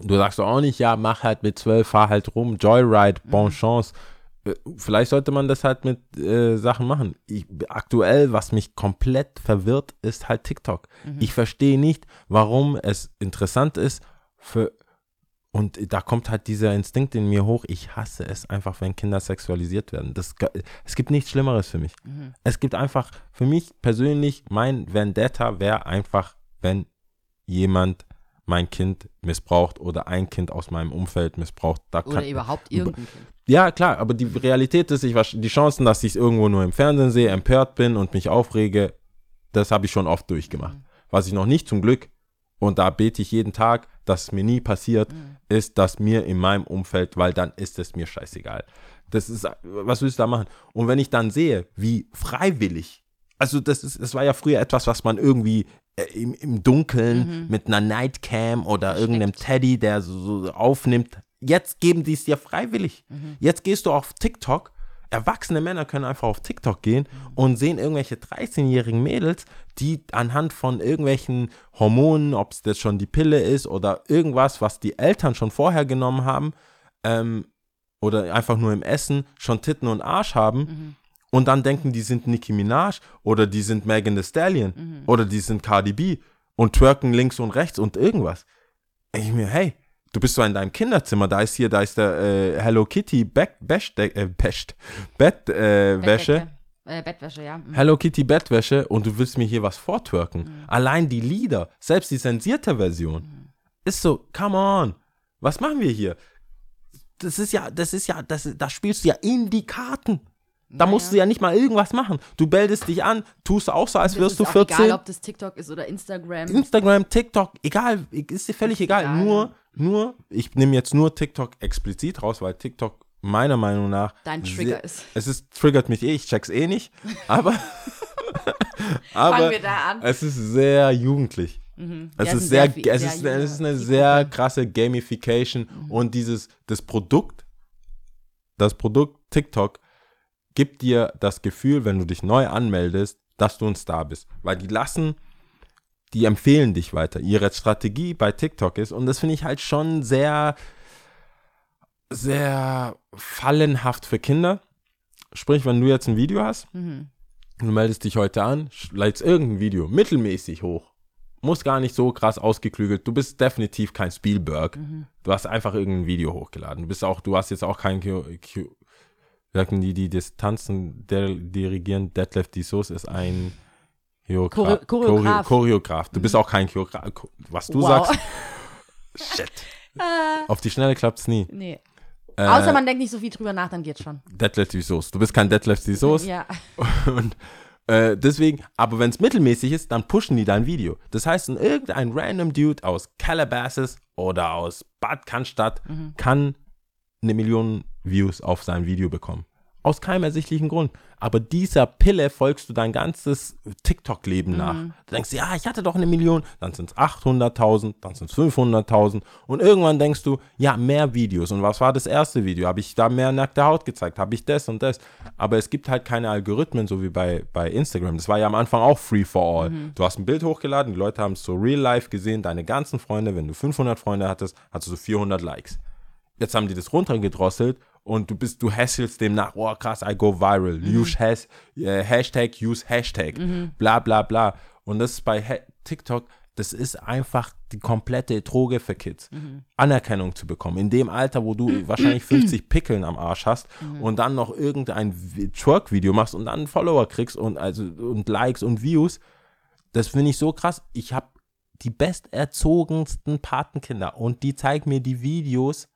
S2: Ja.
S4: du sagst doch auch nicht, ja, mach halt mit zwölf, fahr halt rum, Joyride, bon chance. Äh, Vielleicht sollte man das halt mit äh, Sachen machen. Ich, aktuell, was mich komplett verwirrt, ist halt TikTok. Ich verstehe nicht, warum es interessant ist, für Und da kommt halt dieser Instinkt in mir hoch. Ich hasse es einfach, wenn Kinder sexualisiert werden. Das, es gibt nichts Schlimmeres für mich. Es gibt einfach, für mich persönlich, mein Vendetta wäre einfach, wenn jemand mein Kind missbraucht oder ein Kind aus meinem Umfeld missbraucht. Da
S2: Oder
S4: kann,
S2: überhaupt irgendein Kind.
S4: ja, klar, aber die Realität ist, ich, die Chancen, dass ich es irgendwo nur im Fernsehen sehe, empört bin und mich aufrege, das habe ich schon oft durchgemacht. Was ich noch nicht zum Glück, und da bete ich jeden Tag, dass es mir nie passiert, ist, dass mir in meinem Umfeld, weil dann ist es mir scheißegal. Das ist, was willst du da machen? Und wenn ich dann sehe, wie freiwillig, also das ist, das war ja früher etwas, was man irgendwie äh, im, im Dunkeln mit einer Nightcam oder irgendeinem Teddy, der so, so aufnimmt. Jetzt geben die es dir freiwillig. Jetzt gehst du auf TikTok. Erwachsene Männer können einfach auf TikTok gehen und sehen irgendwelche 13-jährigen Mädels, die anhand von irgendwelchen Hormonen, ob es das schon die Pille ist oder irgendwas, was die Eltern schon vorher genommen haben, ähm, oder einfach nur im Essen schon Titten und Arsch haben und dann denken, die sind Nicki Minaj oder die sind Megan Thee Stallion oder die sind Cardi B und twerken links und rechts und irgendwas. Ich mir, hey, du bist so in deinem Kinderzimmer, da ist hier, da ist der äh, Hello Kitty Back, Best, äh, Best, Bettwäsche, äh, Wäsche.
S2: Bettdecke. Äh, Bettwäsche, ja. Mhm.
S4: Hello Kitty Bettwäsche und du willst mir hier was vortwerken. Allein die Lieder, selbst die zensierte Version, ist so, come on, was machen wir hier? Das ist ja, das ist ja, das, da spielst du ja in die Karten. Da musst du ja nicht mal irgendwas machen. Du meldest dich an, tust auch so, als wirst du
S2: auch
S4: 14.
S2: Egal, ob das TikTok ist oder Instagram.
S4: Instagram, TikTok, egal, ist dir völlig egal.
S2: egal,
S4: Nur, nur, ich nehme jetzt nur TikTok explizit raus, weil TikTok meiner Meinung nach
S2: Dein
S4: sehr-
S2: Trigger ist.
S4: Es ist triggert mich eh, ich check's eh nicht, aber aber
S2: Fangen wir da an.
S4: es ist sehr jugendlich. Es
S2: Ja, es
S4: ist sehr,
S2: sehr
S4: es
S2: sehr
S4: ist, es ist eine sehr krasse Gamification und dieses das Produkt, das Produkt TikTok gibt dir das Gefühl, wenn du dich neu anmeldest, dass du ein Star bist, weil die lassen, die empfehlen dich weiter. Ihre Strategie bei TikTok ist und das finde ich halt schon sehr, sehr fallenhaft für Kinder. Sprich, wenn du jetzt ein Video hast,
S2: Mhm.
S4: du meldest dich heute an, lädst irgendein Video mittelmäßig hoch. Muss gar nicht so krass ausgeklügelt. Du bist definitiv kein Spielberg.
S2: Mhm.
S4: Du hast einfach irgendein Video hochgeladen. Du bist auch, du hast jetzt auch kein Q, Q, sagen die, die das Tanzen der, dirigieren. Detlef Dissos ist ein Choreograf.
S2: Chore- Choreograf.
S4: Choreograf. Du bist auch kein Choreograf. Was du
S2: Wow.
S4: sagst, shit. Auf die Schnelle klappt es nie.
S2: Nee.
S4: Äh,
S2: Außer man denkt nicht so viel drüber nach, dann geht's schon.
S4: Detlef Dissos. Du bist kein Detlef Dissos.
S2: Ja.
S4: Und äh, deswegen, aber wenn es mittelmäßig ist, dann pushen die dein Video. Das heißt, ein- irgendein random Dude aus Calabasas oder aus Bad Cannstatt kann eine Million Views auf sein Video bekommen. Aus keinem ersichtlichen Grund. Aber dieser Pille folgst du dein ganzes TikTok-Leben nach. Du denkst, ja, ich hatte doch eine Million, dann sind es 800.000, dann sind es 500.000 und irgendwann denkst du, ja, mehr Videos. Und was war das erste Video? Habe ich da mehr nackte Haut gezeigt? Habe ich das und das? Aber es gibt halt keine Algorithmen, so wie bei, bei Instagram. Das war ja am Anfang auch free for all. Du hast ein Bild hochgeladen, die Leute haben es so real life gesehen, deine ganzen Freunde, wenn du 500 Freunde hattest, hattest du 400 Likes. Jetzt haben die das runtergedrosselt und du bist, du hasselst dem nach, oh krass, I go viral, use has, äh, Hashtag, use Hashtag, bla bla bla. Und das ist bei ha TikTok, das ist einfach die komplette Droge für Kids. Anerkennung zu bekommen. In dem Alter, wo du wahrscheinlich 50 Pickeln am Arsch hast und dann noch irgendein Vi- Twerk-Video machst und dann Follower kriegst und also und Likes und Views, das finde ich so krass. Ich habe die besterzogensten Patenkinder und die zeigen mir die Videos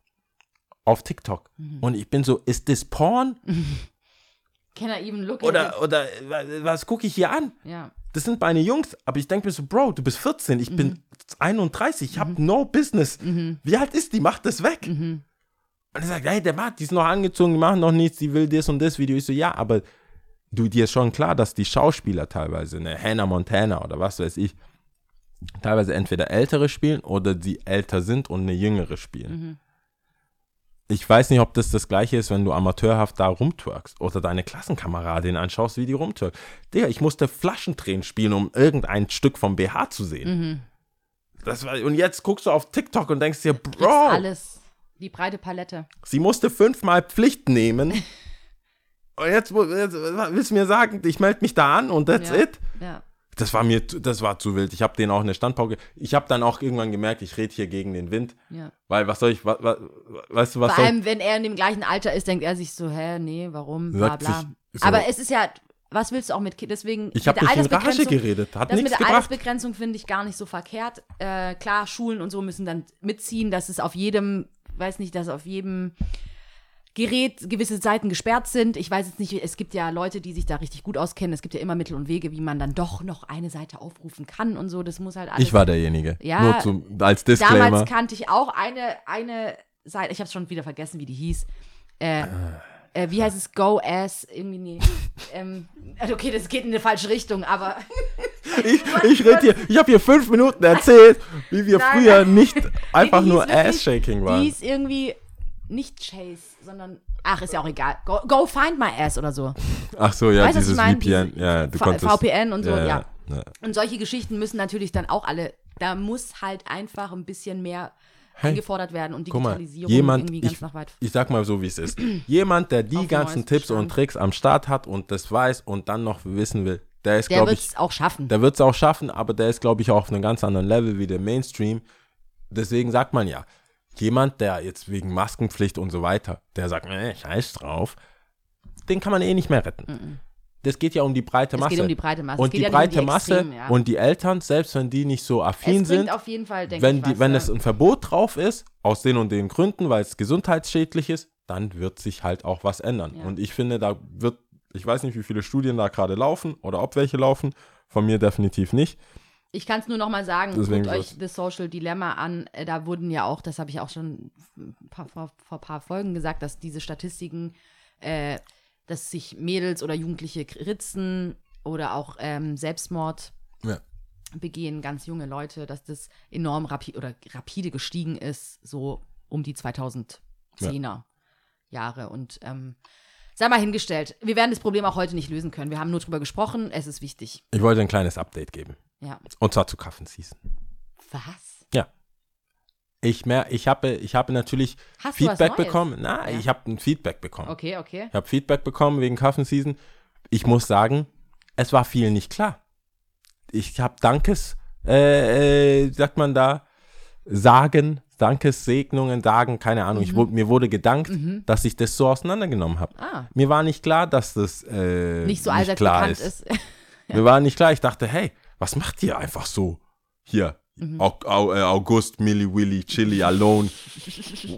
S4: auf TikTok. Und ich bin so, ist das Porn?
S2: Can I even look
S4: Oder,
S2: at
S4: oder wa- was gucke ich hier an?
S2: it? Ja.
S4: Das sind meine Jungs, aber ich denke mir so, Bro, du bist 14, ich bin 31, ich habe no business. Wie alt ist die? Mach das weg. Und er sagt, hey, der macht, die ist noch angezogen, die machen noch nichts, die will das und das Video. Ich so, ja, aber du, dir ist schon klar, dass die Schauspieler teilweise, eine Hannah Montana oder was weiß ich, teilweise entweder ältere spielen oder die älter sind und eine jüngere spielen. Ich weiß nicht, ob das das gleiche ist, wenn du amateurhaft da rumtwerkst oder deine Klassenkameradin anschaust, wie die rumtwerkt. Digga, ich musste Flaschentränen spielen, um irgendein Stück vom BH zu sehen. Das war, und jetzt guckst du auf TikTok und denkst dir, Bro,
S2: alles. Die breite Palette.
S4: sie musste fünfmal Pflicht nehmen. und jetzt, jetzt willst du mir sagen, ich melde mich da an und that's
S2: Ja.
S4: it?
S2: Ja.
S4: Das war mir, zu- das war zu wild. Ich habe den auch eine Standpauke. Ich habe dann auch irgendwann gemerkt, ich rede hier gegen den Wind,
S2: Ja.
S4: weil was soll ich, wa, wa, weißt du was?
S2: Vor allem, wenn er in dem gleichen Alter ist, denkt er sich so, hä, nee, warum, bla bla.
S4: sich so-
S2: Aber es ist ja, was willst du auch mit Kind? Deswegen,
S4: ich habe in Rage geredet, hat
S2: Das mit
S4: nichts
S2: der
S4: gebracht.
S2: Altersbegrenzung finde ich gar nicht so verkehrt. Äh, klar, Schulen und so müssen dann mitziehen, dass es auf jedem, weiß nicht, dass auf jedem Gerät gewisse Seiten gesperrt sind. Ich weiß jetzt nicht, es gibt ja Leute, die sich da richtig gut auskennen. Es gibt ja immer Mittel und Wege, wie man dann doch noch eine Seite aufrufen kann und so. Das muss halt alles.
S4: Ich war derjenige.
S2: Ja,
S4: Nur zum, als Disclaimer.
S2: Damals kannte ich auch eine, eine Seite, ich habe schon wieder vergessen, wie die hieß. Äh, äh, wie heißt es? Go Ass? Irgendwie, nee. ähm, also okay, das geht in eine falsche Richtung, aber
S4: Ich, ich rede hier, ich habe hier fünf Minuten erzählt, wie wir
S2: Nein,
S4: früher nicht einfach
S2: Nee, die
S4: nur Ass-Shaking
S2: die
S4: waren.
S2: hieß irgendwie nicht Chase, sondern, ach, ist ja auch egal. Go, go find my ass oder so.
S4: Ach so, ja,
S2: Weißt
S4: dieses? VPN.
S2: Diese
S4: Ja, du
S2: V-
S4: konntest,
S2: VPN und so, ja.
S4: ja.
S2: Und solche Geschichten müssen natürlich dann auch alle, da muss halt einfach ein bisschen mehr
S4: Hey,
S2: eingefordert werden und
S4: Guck mal,
S2: Digitalisierung
S4: jemand,
S2: irgendwie ganz
S4: ich,
S2: nach weit.
S4: ich sag mal so, wie es ist. Jemand, der die ganzen Tipps und
S2: Stand.
S4: Tricks am Start hat und das weiß und dann noch wissen will, der ist,
S2: Der
S4: glaube
S2: wird
S4: ich,
S2: es auch schaffen.
S4: der wird es auch schaffen, aber der ist, glaube ich, auch auf einem ganz anderen Level wie der Mainstream. Deswegen sagt man ja, jemand, der jetzt wegen Maskenpflicht und so weiter, der sagt, nee, scheiß drauf, den kann man eh nicht mehr retten. Das geht ja um die breite
S2: Es
S4: Masse.
S2: geht um die breite Masse. Es
S4: Und die
S2: ja nicht um
S4: breite
S2: die
S4: Masse
S2: Extremen, ja.
S4: und die Eltern, selbst wenn die nicht so affin
S2: es
S4: sind,
S2: auf jeden Fall,
S4: wenn, die,
S2: was,
S4: wenn
S2: ja.
S4: es ein Verbot drauf ist, aus den und den Gründen, weil es gesundheitsschädlich ist, dann wird sich halt auch was ändern. Und ich finde, da wird, ich weiß nicht, wie viele Studien da gerade laufen oder ob welche laufen, von mir definitiv nicht.
S2: Ich kann es nur noch mal sagen,
S4: Deswegen
S2: guckt euch The Social Dilemma an. Äh, Da wurden ja auch, das habe ich auch schon vor, vor ein paar Folgen gesagt, dass diese Statistiken, äh, dass sich Mädels oder Jugendliche ritzen oder auch ähm, Selbstmord
S4: Ja.
S2: begehen, ganz junge Leute, dass das enorm rapi oder rapide gestiegen ist, so um die 2010er Jahre. Und ähm, sei mal hingestellt, wir werden das Problem auch heute nicht lösen können. Wir haben nur drüber gesprochen, es ist wichtig.
S4: Ich wollte ein kleines Update geben.
S2: Ja.
S4: Und zwar zu Kaffenseason.
S2: Was?
S4: Ja. Ich, mer ich, habe, ich habe natürlich
S2: Hast
S4: Feedback bekommen. Na,
S2: Ja.
S4: ich habe ein Feedback bekommen.
S2: Okay, okay.
S4: Ich habe Feedback bekommen wegen Kaffenseason. Ich muss sagen, es war viel nicht klar. Ich habe Dankes, äh, äh, sagt man da, Sagen, Dankessegnungen, Sagen, keine Ahnung.
S2: Mhm.
S4: Ich, mir wurde gedankt, dass ich das so auseinandergenommen habe.
S2: Ah,
S4: Mir war nicht klar, dass das äh,
S2: nicht so allseits
S4: klar
S2: bekannt ist.
S4: Mir war nicht klar. Ich dachte, hey, was macht ihr einfach so? Hier,
S2: Mhm.
S4: Äh, August, Milli Willy, Chili, Alone,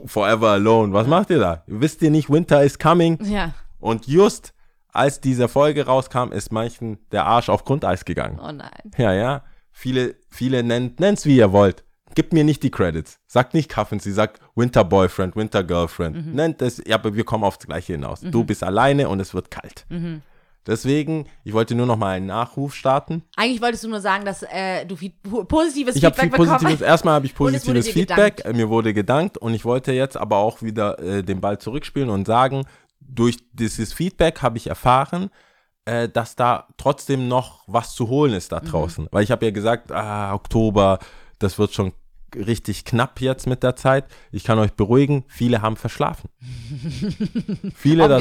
S4: Forever Alone. Was macht ihr da? Wisst ihr nicht, Winter is coming?
S2: ja.
S4: Und just als diese Folge rauskam, ist manchen der Arsch auf Grundeis gegangen.
S2: Oh nein.
S4: Ja, ja. Viele, viele nennt, nennt's wie ihr wollt. Gebt mir nicht die Credits. Sagt nicht Cuffins, sie sagt Winter Boyfriend, Winter Girlfriend. Nennt es, ja, aber wir kommen aufs Gleiche hinaus. Du bist alleine und es wird kalt. Deswegen, ich wollte nur noch mal einen Nachruf starten.
S2: Eigentlich wolltest du nur sagen, dass äh, du viel, po- positives
S4: Ich habe viel
S2: Feedback bekommen
S4: positives, erstmal habe ich positives Feedback,
S2: gedankt.
S4: äh, mir wurde gedankt und ich wollte jetzt aber auch wieder äh, den Ball zurückspielen und sagen, durch dieses Feedback habe ich erfahren, äh, dass da trotzdem noch was zu holen ist da
S2: Mhm.
S4: draußen. Weil ich habe ja gesagt, ah, Oktober, das wird schon richtig knapp jetzt mit der Zeit. Ich kann euch beruhigen, viele haben verschlafen. viele, da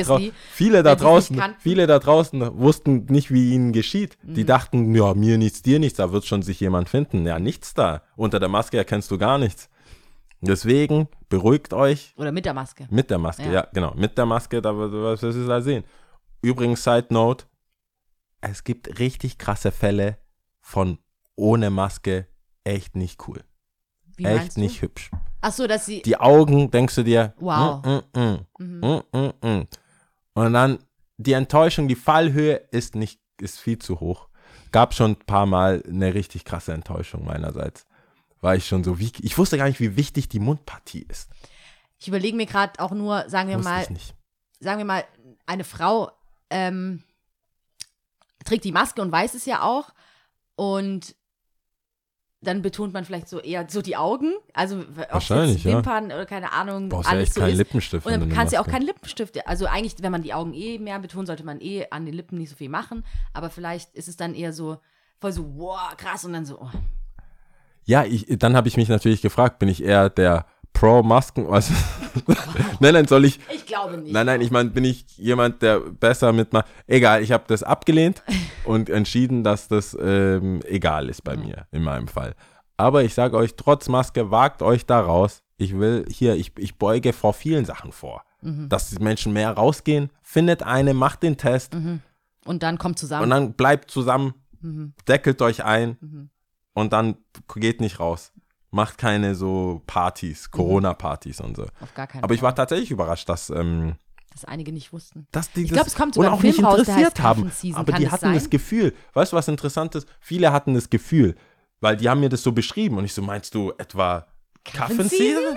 S4: viele da draußen, viele da draußen wussten nicht, wie ihnen geschieht.
S2: Mhm.
S4: Die dachten, ja, mir nichts, dir nichts, da wird schon sich jemand finden. Ja, nichts da. Unter der Maske erkennst du gar nichts. Deswegen beruhigt euch
S2: Oder mit der Maske.
S4: mit der Maske. Ja,
S2: Ja.
S4: genau. Mit der Maske, da wird was ist da sehen. Übrigens, Side Note: Es gibt richtig krasse Fälle von ohne Maske echt nicht cool.
S2: Wie
S4: echt nicht hübsch.
S2: Ach so, dass sie.
S4: Die Augen, denkst du dir,
S2: Wow.
S4: mm, mm, mm,
S2: Mhm.
S4: mm, mm, mm. Und dann die Enttäuschung, die Fallhöhe ist nicht, ist viel zu hoch. Gab schon ein paar Mal eine richtig krasse Enttäuschung meinerseits. War ich schon so, wie, ich wusste gar nicht, wie wichtig die Mundpartie ist.
S2: Ich überlege mir gerade auch nur, sagen wir
S4: Wusste
S2: mal, sagen wir mal, eine Frau ähm, trägt die Maske und weiß es ja auch. Und dann betont man vielleicht so eher so die Augen. Also
S4: Wahrscheinlich,
S2: jetzt
S4: ja.
S2: Wimpern oder keine Ahnung,
S4: Brauchst ja
S2: alles
S4: echt
S2: so
S4: keinen
S2: ist.
S4: Lippenstift.
S2: Und dann
S4: du
S2: kannst du ja auch keinen Lippenstift. Also eigentlich, wenn man die Augen eh mehr betont, sollte man eh an den Lippen nicht so viel machen. Aber vielleicht ist es dann eher so voll so, wow, krass. Und dann so, oh.
S4: Ja, ich, dann habe ich mich natürlich gefragt, bin ich eher der Pro-Masken, also nein, nein, soll ich.
S2: Ich glaube nicht.
S4: Nein, nein, ich meine, bin ich jemand, der besser mitmacht. Egal, ich habe das abgelehnt und entschieden, dass das ähm, egal ist bei mir, in meinem Fall. Aber ich sage euch, trotz Maske, wagt euch da raus. Ich will hier, ich, ich beuge vor vielen Sachen vor. Dass die Menschen mehr rausgehen, findet eine, macht den Test
S2: Und dann kommt zusammen.
S4: und dann bleibt zusammen, deckelt euch ein und dann geht nicht raus. Macht keine so Partys, Corona-Partys und so.
S2: Auf gar keinen
S4: Aber ich war tatsächlich überrascht, dass, ähm,
S2: dass einige nicht wussten.
S4: dass die
S2: Ich
S4: das
S2: glaub, es kommt
S4: und
S2: sogar ein
S4: auch nicht
S2: Film raus, der
S4: interessiert haben.
S2: Season.
S4: Aber die hatten
S2: sein?
S4: das Gefühl. Weißt du, was interessant ist? Viele hatten das Gefühl, weil die haben mir das so beschrieben und ich so, meinst du etwa Cuffin
S2: Cuffin
S4: Season?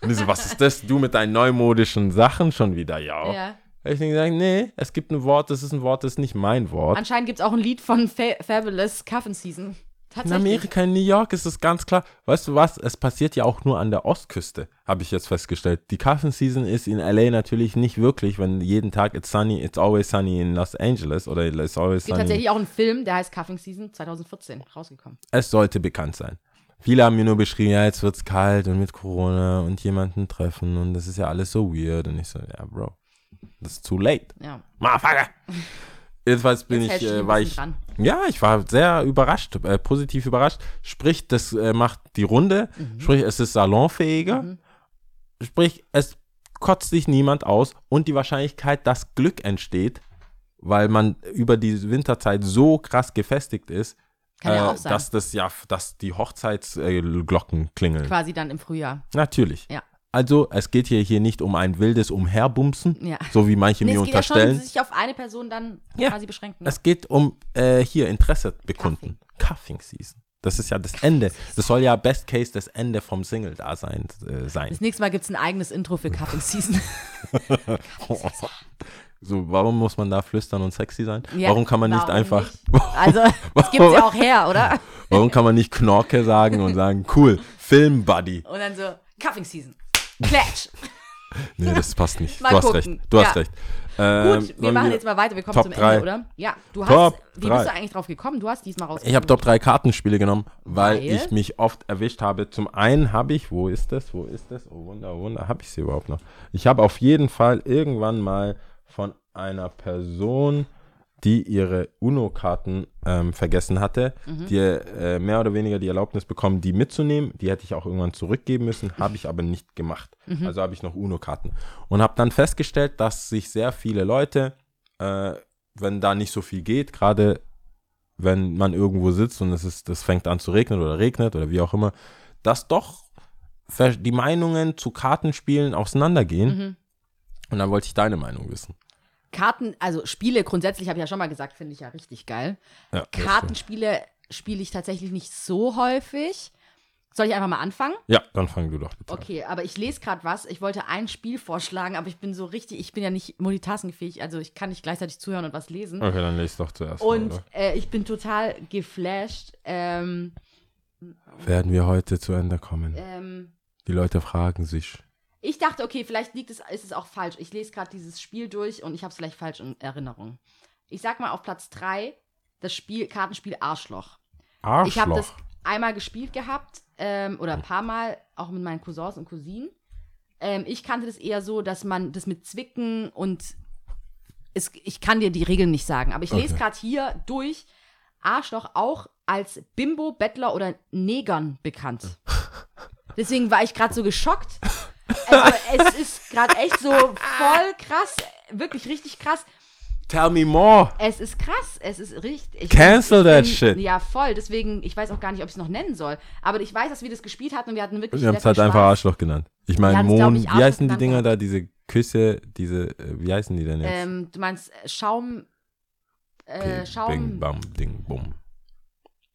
S4: Und ich so, was ist das? Du mit deinen neumodischen Sachen schon wieder, ja.
S2: Ja.
S4: Ich gesagt, nee, es gibt ein Wort, das ist ein Wort, das ist nicht mein Wort.
S2: Anscheinend gibt es auch ein Lied von Fa Fabulous Cuffin Season.
S4: In. Amerika, in New York ist es ganz klar. Weißt du was? Es passiert ja auch nur an der Ostküste, habe ich jetzt festgestellt. Die Cuffin Season ist in LA natürlich nicht wirklich, wenn jeden Tag it's sunny, it's always sunny in Los Angeles oder it's always
S2: Es gibt
S4: sunny.
S2: tatsächlich auch einen Film, der heißt Cuffing Season 2014 rausgekommen.
S4: Es sollte bekannt sein. Viele haben mir nur beschrieben, ja, jetzt wird's kalt und mit Corona und jemanden treffen und das ist ja alles so weird. Und ich so, ja, Bro, das ist too late.
S2: Ja.
S4: Motherfucker! Jedenfalls bin
S2: Jetzt
S4: ich, äh, war ich,
S2: dran.
S4: ja, ich war sehr überrascht, äh, positiv überrascht. Sprich, das äh, macht die Runde,
S2: Mhm.
S4: sprich, es ist salonfähiger, sprich, es kotzt sich niemand aus und die Wahrscheinlichkeit, dass Glück entsteht, weil man über die Winterzeit so krass gefestigt ist,
S2: ja
S4: äh, dass das ja, dass die Hochzeitsglocken klingeln.
S2: Quasi dann im Frühjahr.
S4: Natürlich.
S2: Ja.
S4: Also, es geht hier, hier nicht um ein wildes Umherbumsen,
S2: Ja.
S4: so wie manche
S2: Nee,
S4: mir
S2: es geht ja
S4: unterstellen.
S2: schon sich auf eine Person dann
S4: Ja.
S2: quasi beschränken.
S4: Es geht um äh, hier Interesse bekunden. Cuffing Season. Das ist ja das Ende. Das soll ja Best Case das Ende vom Single-Dasein äh, sein.
S2: Das nächste Mal gibt es ein eigenes Intro für Cuffing Season.
S4: So, warum muss man da flüstern und sexy sein?
S2: Ja,
S4: warum kann man nicht einfach,
S2: nicht? Also, das gibt es ja auch her, oder?
S4: warum kann man nicht Knorke sagen und sagen, cool, Film Buddy?
S2: Und dann so, Cuffing Season. Klatsch.
S4: Nee, das passt nicht.
S2: Mal
S4: du hast recht. Du hast
S2: Ja.
S4: recht. Ähm,
S2: Gut, wir machen jetzt mal weiter. Wir kommen
S4: Top
S2: zum. Ende, oder? Ja, du hast.
S4: Top
S2: wie
S4: drei.
S2: bist du eigentlich drauf gekommen? Du hast diesmal rausgekommen.
S4: Ich habe Top 3 Kartenspiele genommen, weil,
S2: Weil?
S4: ich mich oft erwischt habe. Zum einen habe ich, wo ist das? Wo ist das? Oh Wunder, Wunder, habe ich sie überhaupt noch? Ich habe auf jeden Fall irgendwann mal von einer Person, die ihre UNO-Karten ähm, vergessen hatte,
S2: Mhm.
S4: die äh, mehr oder weniger die Erlaubnis bekommen, die mitzunehmen. Die hätte ich auch irgendwann zurückgeben müssen, habe ich aber nicht gemacht.
S2: Mhm.
S4: Also habe ich noch UNO-Karten. Und habe dann festgestellt, dass sich sehr viele Leute, äh, wenn da nicht so viel geht, gerade wenn man irgendwo sitzt und es ist, das fängt an zu regnen oder regnet oder wie auch immer, dass doch die Meinungen zu Kartenspielen auseinandergehen.
S2: Mhm.
S4: Und dann wollte ich deine Meinung wissen.
S2: Karten, also Spiele grundsätzlich, habe ich ja schon mal gesagt, finde ich ja richtig geil.
S4: Ja,
S2: Kartenspiele spiele ich tatsächlich nicht so häufig. Soll ich einfach mal anfangen?
S4: Ja, dann fang du doch bitte an.
S2: Okay, aber ich lese gerade was. Ich wollte ein Spiel vorschlagen, aber ich bin so richtig, ich bin ja nicht multitaskingfähig, also ich kann nicht gleichzeitig zuhören und was lesen.
S4: Okay, dann lese doch zuerst.
S2: Und
S4: mal,
S2: äh, ich bin total geflasht. Ähm,
S4: Werden wir heute zu Ende kommen?
S2: ähm,
S4: Die Leute fragen sich.
S2: Ich dachte, okay, vielleicht liegt es, ist es auch falsch. Ich lese gerade dieses Spiel durch und ich habe es vielleicht falsch in Erinnerung. Ich sag mal auf Platz 3 das Spiel, Kartenspiel Arschloch.
S4: Arschloch.
S2: Ich habe das einmal gespielt gehabt ähm, oder ein paar Mal, auch mit meinen Cousins und Cousinen. Ähm, ich kannte das eher so, dass man das mit Zwicken und es, ich kann dir die Regeln nicht sagen, aber ich lese
S4: Okay.
S2: gerade hier durch Arschloch auch als Bimbo, Bettler oder Negern bekannt. Deswegen war ich gerade so geschockt. Also, es ist gerade echt so voll krass, wirklich richtig krass.
S4: Tell me more.
S2: Es ist krass, es ist richtig. ich-
S4: Cancel
S2: ich
S4: that
S2: bin-
S4: shit.
S2: Ja, voll. Deswegen, ich weiß auch gar nicht, ob ich es noch nennen soll. Aber ich weiß, dass wir das gespielt hatten und wir hatten wirklich
S4: Wir haben es halt
S2: viel
S4: einfach
S2: Spaß.
S4: Arschloch genannt. Ich meine,
S2: ich,
S4: wie heißen die Dinger da? Diese Küsse, diese, äh, wie heißen die denn jetzt?
S2: Ähm, du meinst äh, Schaum. Äh, Schaum.
S4: Bing, bam, ding, bum.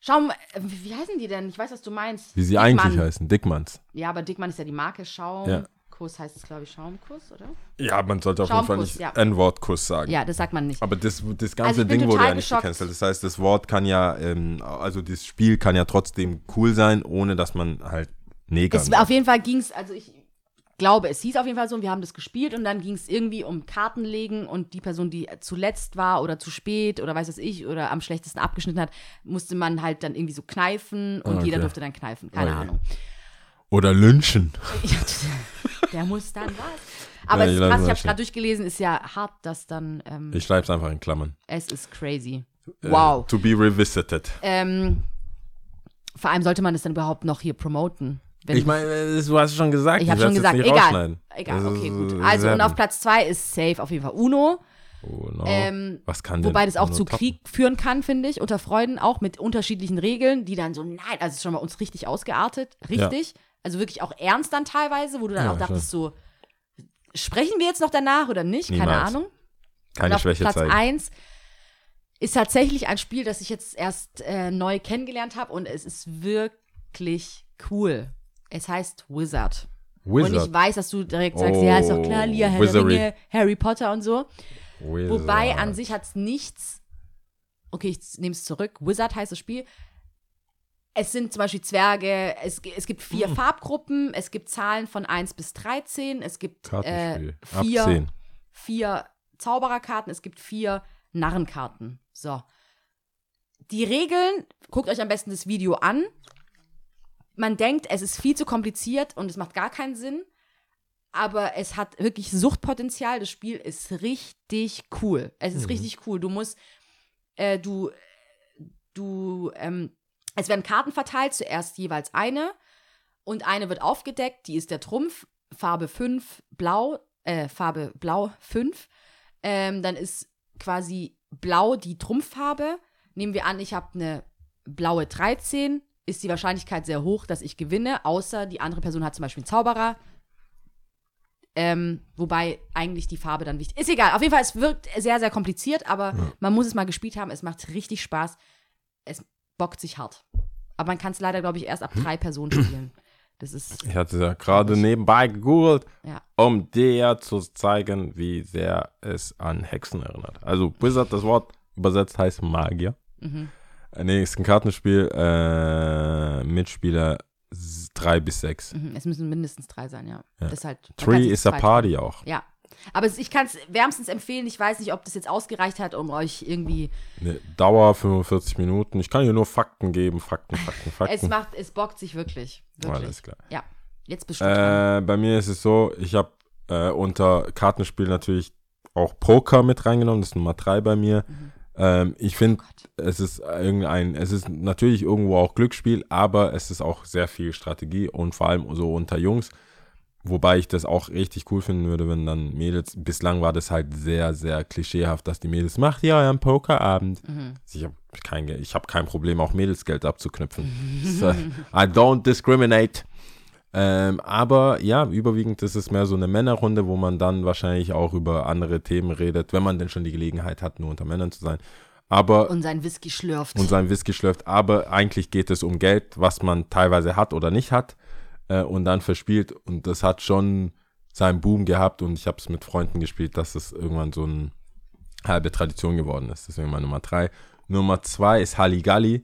S2: Schaum. Äh, wie heißen die denn? Ich weiß, was du meinst.
S4: Wie sie
S2: Dickmann.
S4: eigentlich heißen. Dickmanns.
S2: Ja, aber Dickmann ist ja die Marke. Schaum.
S4: Ja.
S2: Kuss heißt es, glaube ich, Schaumkuss, oder?
S4: Ja, man sollte auf jeden Fall nicht
S2: ja.
S4: N-Wort-Kuss sagen.
S2: Ja, das sagt man nicht.
S4: Aber das, das ganze
S2: Also
S4: Ding wurde ja nicht
S2: geschockt.
S4: gecancelt. Das heißt, das Wort kann ja, ähm, also das Spiel kann ja trotzdem cool sein, ohne dass man halt
S2: Es, auf jeden Fall ging es, also ich glaube, es hieß auf jeden Fall so, und wir haben das gespielt und dann ging es irgendwie um Kartenlegen und die Person, die zuletzt war oder zu spät oder weiß was ich oder am schlechtesten abgeschnitten hat, musste man halt dann irgendwie so kneifen und
S4: Okay.
S2: jeder durfte dann kneifen, keine
S4: Okay.
S2: Ahnung.
S4: Oder lynchen.
S2: Ja, der muss dann was. Aber
S4: Ja,
S2: es ist krass, ich habe gerade durchgelesen, ist ja hart, dass dann, ähm,
S4: Ich schreibe es einfach in Klammern.
S2: es ist crazy.
S4: Äh,
S2: Wow.
S4: to be revisited.
S2: Ähm, vor allem sollte man das dann überhaupt noch hier promoten. Wenn
S4: Ich meine, du hast es schon gesagt.
S2: ich habe schon gesagt, egal. Egal, okay, gut. Also, und auf. Platz zwei ist safe auf jeden Fall Uno.
S4: Oh, no.
S2: Ähm,
S4: Was kann denn
S2: Wobei das auch zu
S4: toppen?
S2: Krieg führen kann, finde ich, unter Freunden auch mit unterschiedlichen Regeln, die dann so, nein, also ist schon bei uns richtig ausgeartet, richtig. Also wirklich auch ernst dann teilweise, wo du dann
S4: Ja,
S2: auch dachtest so, sprechen wir jetzt noch danach oder nicht? Keine
S4: Niemals.
S2: Ahnung.
S4: Keine
S2: Und auf
S4: Schwäche
S2: Platz
S4: zeigen.
S2: 1 ist tatsächlich ein Spiel, das ich jetzt erst äh, neu kennengelernt habe und es ist wirklich cool. Es heißt Wizard. Und ich
S4: Wizard.
S2: weiß, dass du direkt sagst, ja, ist doch klar, Lia, Herr. Ringe, Harry Potter und so.
S4: Wizard.
S2: Wobei an sich hat es nichts. Okay, ich nehme es zurück. Wizard heißt das Spiel. Es sind zum Beispiel Zwerge, es, es gibt vier
S4: Hm.
S2: Farbgruppen, es gibt Zahlen von 1 bis 13, es gibt äh, vier,
S4: 10.
S2: vier Zaubererkarten, es gibt vier Narrenkarten. So. Die Regeln, guckt euch am besten das Video an. Man denkt, es ist viel zu kompliziert und es macht gar keinen Sinn. Aber es hat wirklich Suchtpotenzial. Das Spiel ist richtig cool. Es ist richtig cool. Du musst, äh, du, du, ähm, es werden Karten verteilt, zuerst jeweils eine. Und eine wird aufgedeckt, die ist der Trumpf, Farbe 5, blau, äh, Farbe blau 5. Ähm, dann ist quasi blau die Trumpffarbe. Nehmen wir an, ich habe eine blaue 13, ist die Wahrscheinlichkeit sehr hoch, dass ich gewinne, außer die andere Person hat zum Beispiel einen Zauberer. Ähm, wobei eigentlich die Farbe dann wichtig ist. Egal, auf jeden Fall, es wirkt sehr, sehr kompliziert, aber man muss es mal gespielt haben. Es macht richtig Spaß. Es bockt sich hart. Aber man kann es leider, glaube ich, erst ab drei Personen spielen. Das ist,
S4: Ich hatte ja gerade nebenbei gegoogelt,
S2: ja.
S4: um dir zu zeigen, wie sehr es an Hexen erinnert. Also Wizard, das Wort übersetzt heißt Magier.
S2: Mhm.
S4: Äh, Nee, ist ein Kartenspiel, äh, Mitspieler drei bis sechs.
S2: Mhm. Es müssen mindestens drei sein, ja.
S4: Ja.
S2: Das ist halt,
S4: Three is a party auch.
S2: Ja. Aber ich kann es wärmstens empfehlen. Ich weiß nicht, ob das jetzt ausgereicht hat, um euch irgendwie.
S4: Ne, Dauer 45 Minuten. Ich kann hier nur Fakten geben. Fakten, Fakten, Fakten.
S2: Es macht, es bockt sich wirklich. wirklich.
S4: Alles klar.
S2: Ja. Jetzt dran.
S4: Äh, bei mir ist es so, ich habe äh, unter Kartenspiel natürlich auch Poker mit reingenommen. Das ist Nummer drei bei mir.
S2: Mhm.
S4: Ähm, ich finde,
S2: Gott.
S4: es ist irgendein, es ist natürlich irgendwo auch Glücksspiel, aber es ist auch sehr viel Strategie und vor allem so unter Jungs. Wobei ich das auch richtig cool finden würde, wenn dann Mädels, bislang war das halt sehr, sehr klischeehaft, dass die Mädels, macht ihr euren Pokerabend.
S2: Mhm.
S4: Ich habe kein, ich hab kein Problem, auch Mädelsgeld abzuknüpfen. so, I don't discriminate. Ähm, aber ja, überwiegend ist es mehr so eine Männerrunde, wo man dann wahrscheinlich auch über andere Themen redet, wenn man denn schon die Gelegenheit hat, nur unter Männern zu sein. Aber
S2: Und sein Whisky schlürft.
S4: und sein Whisky schlürft, aber eigentlich geht es um Geld, was man teilweise hat oder nicht hat äh, und dann verspielt und das hat schon seinen Boom gehabt und ich habe es mit Freunden gespielt, dass es irgendwann so eine halbe Tradition geworden ist. Deswegen meine Nummer drei. Nummer zwei ist Halligalli,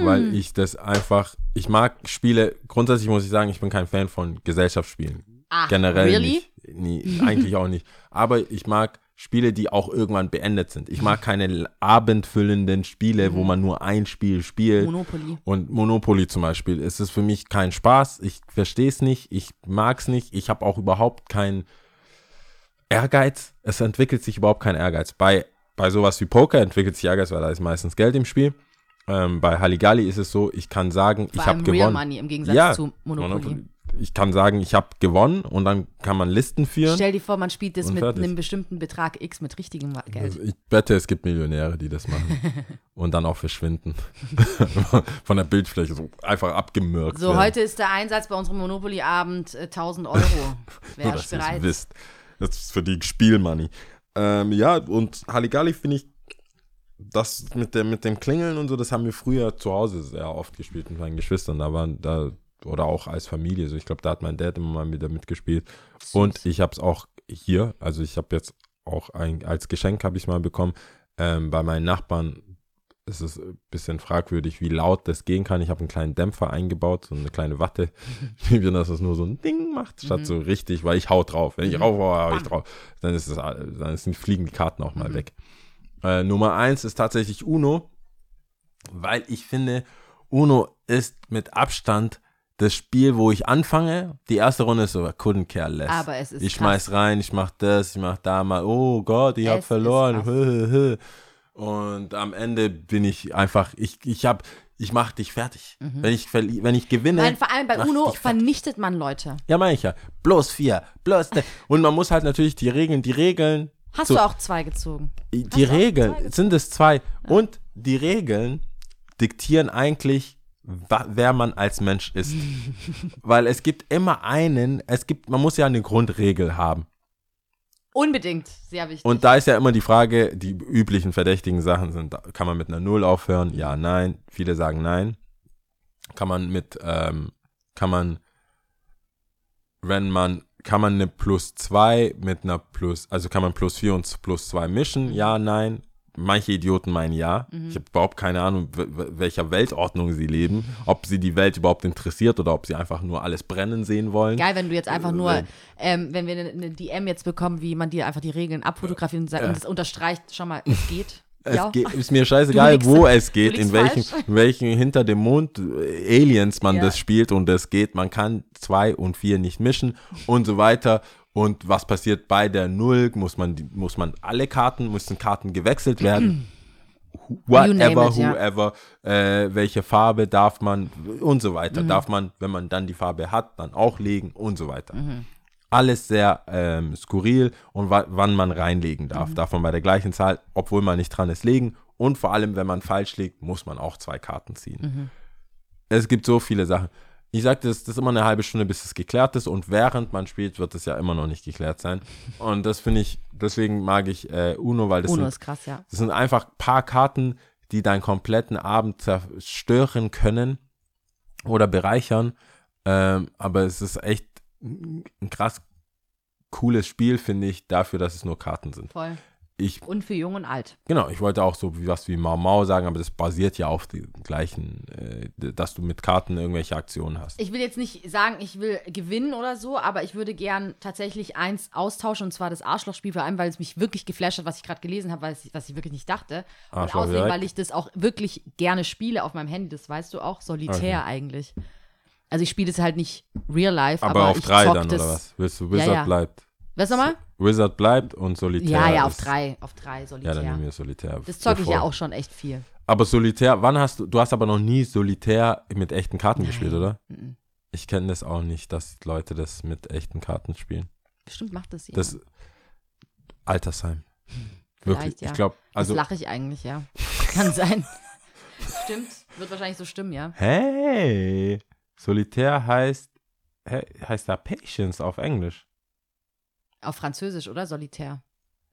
S4: weil ich das einfach, ich mag Spiele, grundsätzlich muss ich sagen, ich bin kein Fan von Gesellschaftsspielen.
S2: Ach,
S4: Generell
S2: really?
S4: nicht. Nie, eigentlich auch nicht. Aber ich mag Spiele, die auch irgendwann beendet sind. Ich mag keine abendfüllenden Spiele, wo man nur ein Spiel spielt.
S2: Monopoly.
S4: Und Monopoly zum Beispiel, es ist für mich kein Spaß. Ich verstehe es nicht. Ich mag es nicht. Ich habe auch überhaupt keinen Ehrgeiz. Es entwickelt sich überhaupt kein Ehrgeiz. Bei, bei sowas wie Poker entwickelt sich Ehrgeiz, weil da ist meistens Geld im Spiel. Ähm, bei Halligalli ist es so, ich kann sagen,
S2: Vor
S4: ich habe gewonnen.
S2: Real Money im Gegensatz zu Monopoly.
S4: Ich kann sagen, ich habe gewonnen und dann kann man Listen führen.
S2: Stell dir vor, man spielt das mit
S4: fertig.
S2: einem bestimmten Betrag X mit richtigem Geld.
S4: Ich wette, es gibt Millionäre, die das machen und dann auch verschwinden. Von der Bildfläche so einfach abgemürkt.
S2: So,
S4: werden.
S2: heute ist der Einsatz bei unserem Monopoly-Abend äh, 1000 Euro.
S4: Nur,
S2: Wer ist bereit?
S4: wisst. Das ist für die Spielmoney. Ähm, ja, und Halligalli finde ich, das mit, der, mit dem Klingeln und so, das haben wir früher zu Hause sehr oft gespielt mit meinen Geschwistern. Da waren da, oder auch als Familie. So, ich glaube, da hat mein Dad immer mal wieder mitgespielt. Und ich habe es auch hier, also ich habe jetzt auch ein, als Geschenk habe ich mal bekommen, ähm, bei meinen Nachbarn ist es ein bisschen fragwürdig, wie laut das gehen kann. Ich habe einen kleinen Dämpfer eingebaut, so eine kleine Watte, dass es nur so ein Ding macht, statt so richtig, weil ich hau drauf. Wenn ich raufhaue, hau ich drauf. Dann, ist es, dann ist, fliegen die Karten auch mal weg. Äh, Nummer eins ist tatsächlich Uno, weil ich finde, Uno ist mit Abstand das Spiel, wo ich anfange, die erste Runde ist so, couldn't care less.
S2: Aber es ist
S4: ich
S2: krass.
S4: schmeiß rein, ich mach das, ich mach da mal, oh Gott, ich hab
S2: Es ist
S4: verloren.
S2: krass.
S4: Und am Ende bin ich einfach, ich, ich hab, ich mach dich fertig. Wenn, ich, verli- wenn ich gewinne.
S2: Weil vor allem bei UNO vernichtet man Leute.
S4: Ja, meine ich ja. Bloß vier, bloß ne. Und man muss halt natürlich die Regeln, die Regeln,
S2: Hast
S4: So.
S2: du auch zwei gezogen?
S4: die
S2: zwei
S4: Regeln, sind es zwei. Und die Regeln diktieren eigentlich, wer man als Mensch ist. Weil es gibt immer einen, es gibt, man muss ja eine Grundregel haben.
S2: Unbedingt. Sehr wichtig.
S4: Und da ist ja immer die Frage, die üblichen verdächtigen Sachen sind, kann man mit einer Null aufhören? Ja, nein. Viele sagen nein. Kann man mit, ähm, kann man, wenn man, kann man eine plus zwei mit einer plus, also kann man plus vier und plus zwei mischen? Ja, nein. Manche Idioten meinen ja. Ich habe überhaupt keine Ahnung, welcher Weltordnung sie leben, ob sie die Welt überhaupt interessiert oder ob sie einfach nur alles brennen sehen wollen.
S2: Geil, wenn du jetzt einfach nur,
S4: Äh,
S2: ähm, wenn wir eine, eine DM jetzt bekommen, wie man dir einfach die Regeln abfotografiert und, sagt, und das unterstreicht, schau mal, es geht.
S4: Es
S2: ja.
S4: geht, ist mir scheißegal, wo es geht, in welchen, in welchen hinter dem Mond äh, Aliens man
S2: Ja.
S4: das spielt und es geht. Man kann zwei und vier nicht mischen und so weiter. Und was passiert bei der Null? Muss man, muss man alle Karten, müssen Karten gewechselt werden? Whatever,
S2: it,
S4: whoever, äh, welche Farbe darf man und so weiter.
S2: Mhm.
S4: Darf man, wenn man dann die Farbe hat, dann auch legen und so weiter.
S2: Mhm.
S4: Alles sehr ähm, skurril und wa wann man reinlegen darf. Darf man bei der gleichen Zahl, obwohl man nicht dran ist, legen. Und vor allem, wenn man falsch liegt, muss man auch zwei Karten ziehen. Es gibt so viele Sachen. Ich sagte, das, das ist immer eine halbe Stunde, bis es geklärt ist. Und während man spielt, wird es ja immer noch nicht geklärt sein. Und das finde ich, deswegen mag ich äh, Uno, weil das
S2: UNO
S4: sind,
S2: ist krass, ja.
S4: das sind einfach ein paar Karten, die deinen kompletten Abend zerstören können oder bereichern. Ähm, aber es ist echt ein krass cooles Spiel, finde ich, dafür, dass es nur Karten sind.
S2: Voll.
S4: Ich,
S2: Und für jung und alt.
S4: genau, ich wollte auch so wie was wie Mau Mau sagen, aber das basiert ja auf den gleichen, äh, dass du mit Karten irgendwelche Aktionen hast.
S2: Ich will jetzt nicht sagen, ich will gewinnen oder so, aber ich würde gern tatsächlich eins austauschen und zwar das Arschlochspiel, vor allem, weil es mich wirklich geflasht hat, was ich gerade gelesen habe, was ich wirklich nicht dachte. Und außerdem, weil ich das auch wirklich gerne spiele auf meinem Handy, das weißt du auch, solitär eigentlich. Also ich spiele es halt nicht real life, aber,
S4: aber, auf
S2: ich
S4: drei dann, oder was? Wizard
S2: ja.
S4: bleibt?
S2: Was nochmal?
S4: Wizard bleibt und Solitär.
S2: Ja, ja, auf drei, auf drei
S4: Ja,
S2: solitär.
S4: dann nehmen wir Solitär.
S2: das zocke ich ja auch schon echt viel.
S4: Aber Solitär, wann hast du, du hast aber noch nie Solitär mit echten Karten
S2: Nein.
S4: gespielt, oder?
S2: Mhm.
S4: Ich kenne das auch nicht, dass Leute das mit echten Karten spielen.
S2: Bestimmt macht das jemand.
S4: Das Altersheim. Wirklich.
S2: Vielleicht, ja.
S4: Ich glaube,
S2: Also,
S4: also.
S2: das lache ich eigentlich, ja. Kann sein. Stimmt, wird wahrscheinlich so stimmen, ja.
S4: Hey! Solitär heißt, heißt da Patience auf Englisch.
S2: Auf Französisch, oder? Solitär.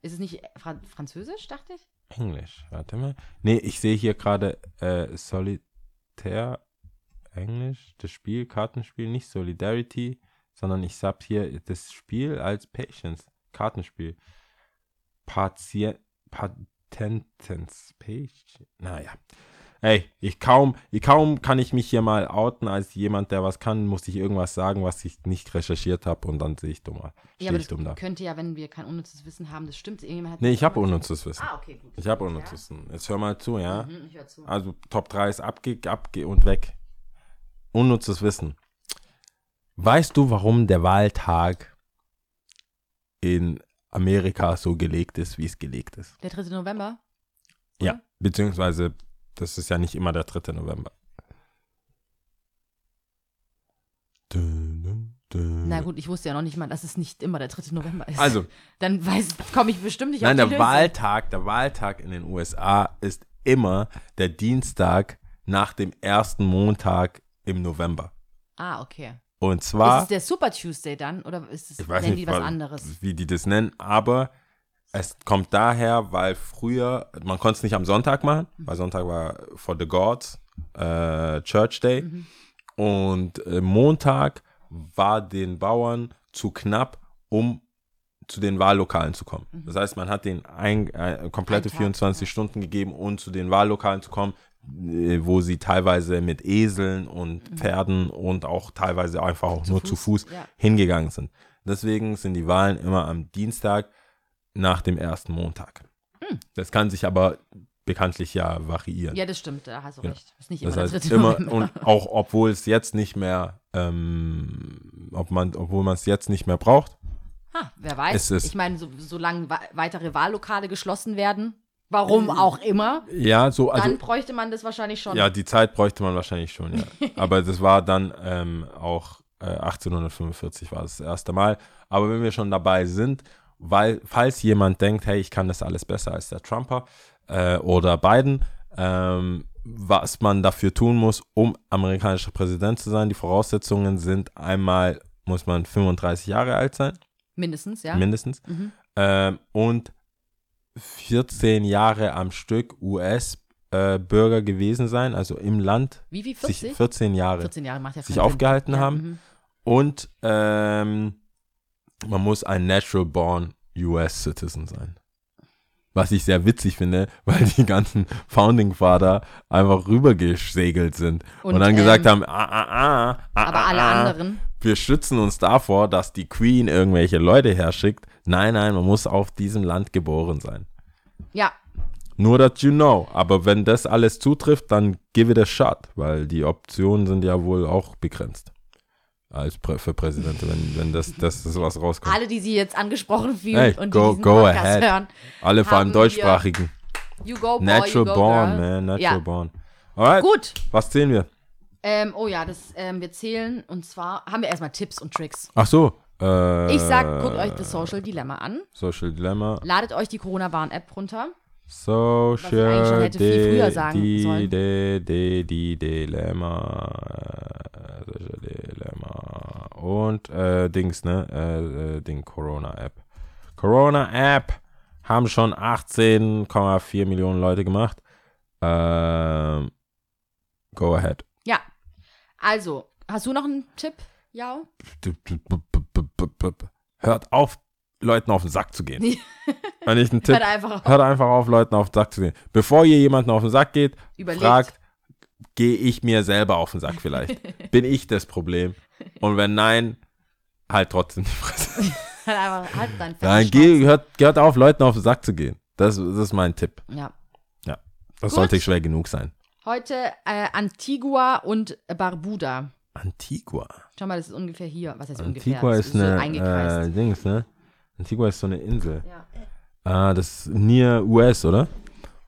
S2: Ist es nicht Fra Französisch, dachte ich?
S4: Englisch, warte mal. Nee, ich sehe hier gerade äh, Solitär, Englisch, das Spiel, Kartenspiel, nicht Solidarity, sondern ich hab hier das Spiel als Patience, Kartenspiel. Patient, Patentens, Patience, naja. Ey, ich kaum, ich kaum kann ich mich hier mal outen als jemand, der was kann, muss ich irgendwas sagen, was ich nicht recherchiert habe und dann sehe ich dumm,
S2: Ja, aber
S4: ich dumm da.
S2: könnte ja, wenn wir kein unnützes Wissen haben, das stimmt. Irgendjemand hat
S4: Nee, ich habe unnützes Wissen.
S2: Ah, okay, gut.
S4: Ich habe unnützes Wissen. Jetzt hör mal zu, ja?
S2: Mhm, ich hör zu.
S4: Also Top 3 ist abge, abge und weg. Unnützes Wissen. Weißt du, warum der Wahltag in Amerika so gelegt ist, wie es gelegt ist?
S2: Der 3. November?
S4: Ja, beziehungsweise das ist ja nicht immer der 3. November.
S2: Na gut, ich wusste ja noch nicht mal, dass es nicht immer der 3. November ist.
S4: Also,
S2: Dann komme ich bestimmt nicht
S4: nein,
S2: auf
S4: der
S2: die Lösung.
S4: Wahltag, der Wahltag in den USA ist immer der Dienstag nach dem ersten Montag im November.
S2: Ah, okay.
S4: Und
S2: Ist
S4: zwar
S2: es der Super Tuesday dann? Oder ist es,
S4: Ich weiß
S2: nennen
S4: nicht,
S2: die was anderes?
S4: wie die das nennen, aber es kommt daher, weil früher, man konnte es nicht am Sonntag machen, weil Sonntag war for the gods, äh, Church Day.
S2: Mhm.
S4: Und äh, Montag war den Bauern zu knapp, um zu den Wahllokalen zu kommen. Das heißt, man hat den ein, äh, komplette
S2: Tag,
S4: 24 Stunden gegeben, um zu den Wahllokalen zu kommen, äh, wo sie teilweise mit Eseln und Pferden und auch teilweise einfach auch nur zu Fuß
S2: ja.
S4: hingegangen sind. Deswegen sind die Wahlen immer am Dienstag nach dem ersten Montag. Das kann sich aber bekanntlich ja variieren.
S2: Ja, das stimmt, da hast du
S4: Ja.
S2: recht. Ist nicht immer
S4: Das heißt immer,
S2: November.
S4: und auch obwohl es jetzt nicht mehr, ähm, ob man, obwohl man es jetzt nicht mehr braucht,
S2: Ha, wer weiß. Ich meine, so, solange weitere Wahllokale geschlossen werden, warum auch immer,
S4: ja, so, also,
S2: dann bräuchte man das wahrscheinlich schon.
S4: ja, die Zeit bräuchte man wahrscheinlich schon, ja. Aber das war dann ähm, auch äh, 1845 war das, das erste Mal. Aber wenn wir schon dabei sind, weil, falls jemand denkt, hey, ich kann das alles besser als der Trumper äh, oder Biden, ähm, was man dafür tun muss, um amerikanischer Präsident zu sein, die Voraussetzungen sind einmal, muss man 35 Jahre alt sein.
S2: Mindestens, ja.
S4: mindestens.
S2: Mhm.
S4: Ähm, und 14 Jahre am Stück US-Bürger gewesen sein, also im Land,
S2: Wie
S4: sich
S2: 40?
S4: 14 Jahre
S2: 14 Jahre macht ja
S4: sich
S2: keinen Sinn.
S4: aufgehalten
S2: ja,
S4: haben.
S2: mhm.
S4: Und ähm, man muss ein natural born US-Citizen sein. Was ich sehr witzig finde, weil die ganzen Founding Father einfach rübergesegelt sind und,
S2: Und,
S4: dann gesagt
S2: ähm,
S4: haben, ah, ah, ah, ah,
S2: Aber alle
S4: ah, ah,
S2: anderen,
S4: wir schützen uns davor, dass die Queen irgendwelche Leute herschickt. Nein, nein, man muss auf diesem Land geboren sein.
S2: ja,
S4: Nur that you know. Aber wenn das alles zutrifft, dann give it a shot, weil die Optionen sind ja wohl auch begrenzt. Als Prä für Präsident, wenn, wenn das, das ist was rauskommt.
S2: alle, die sie jetzt angesprochen fühlen
S4: Hey,
S2: und
S4: go-
S2: die diesen
S4: go
S2: Podcast
S4: ahead.
S2: hören,
S4: Alle vor allem deutschsprachigen.
S2: you go boy,
S4: Natural
S2: you go
S4: born,
S2: girl.
S4: man. Natural
S2: Ja.
S4: born. Alright,
S2: Gut,
S4: was zählen wir?
S2: ähm, oh ja, das, ähm, wir zählen und zwar haben wir erstmal Tipps und Tricks.
S4: Ach so. Äh,
S2: Ich sag, guckt euch das Social Dilemma an,
S4: Social Dilemma.
S2: ladet euch die Corona-Warn-App runter.
S4: Social
S2: sollen.
S4: Die, die, die Dilemma. Social Dilemma. Und äh, Dings, ne? Äh, äh, Ding, Corona-App. Corona-App haben schon 18,4 Millionen Leute gemacht. Ähm, go ahead.
S2: Ja, also, hast du noch einen Tipp, Ja?
S4: Hört auf, Leuten auf den Sack zu gehen. Wenn ich einen Tipp
S2: Hört einfach auf.
S4: Hört einfach auf, Leuten auf den Sack zu gehen. Bevor ihr jemanden auf den Sack geht,
S2: Überlegt.
S4: fragt, gehe ich mir selber auf den Sack vielleicht? Bin ich das Problem? Und wenn nein, halt trotzdem die Fresse.
S2: Halt halt
S4: Nein, geh, hört, hört auf, Leuten auf den Sack zu gehen. Das, das ist mein Tipp.
S2: Ja.
S4: Das
S2: Gut.
S4: sollte schwer genug sein.
S2: Heute äh, Antigua und Barbuda.
S4: Antigua.
S2: Schau mal, das ist ungefähr hier. Was heißt ungefähr?
S4: Antigua ist
S2: so
S4: eine,
S2: eingekreist.
S4: äh, Dings, ne? Antigua ist so eine Insel.
S2: ja,
S4: Ah, das ist near US, oder?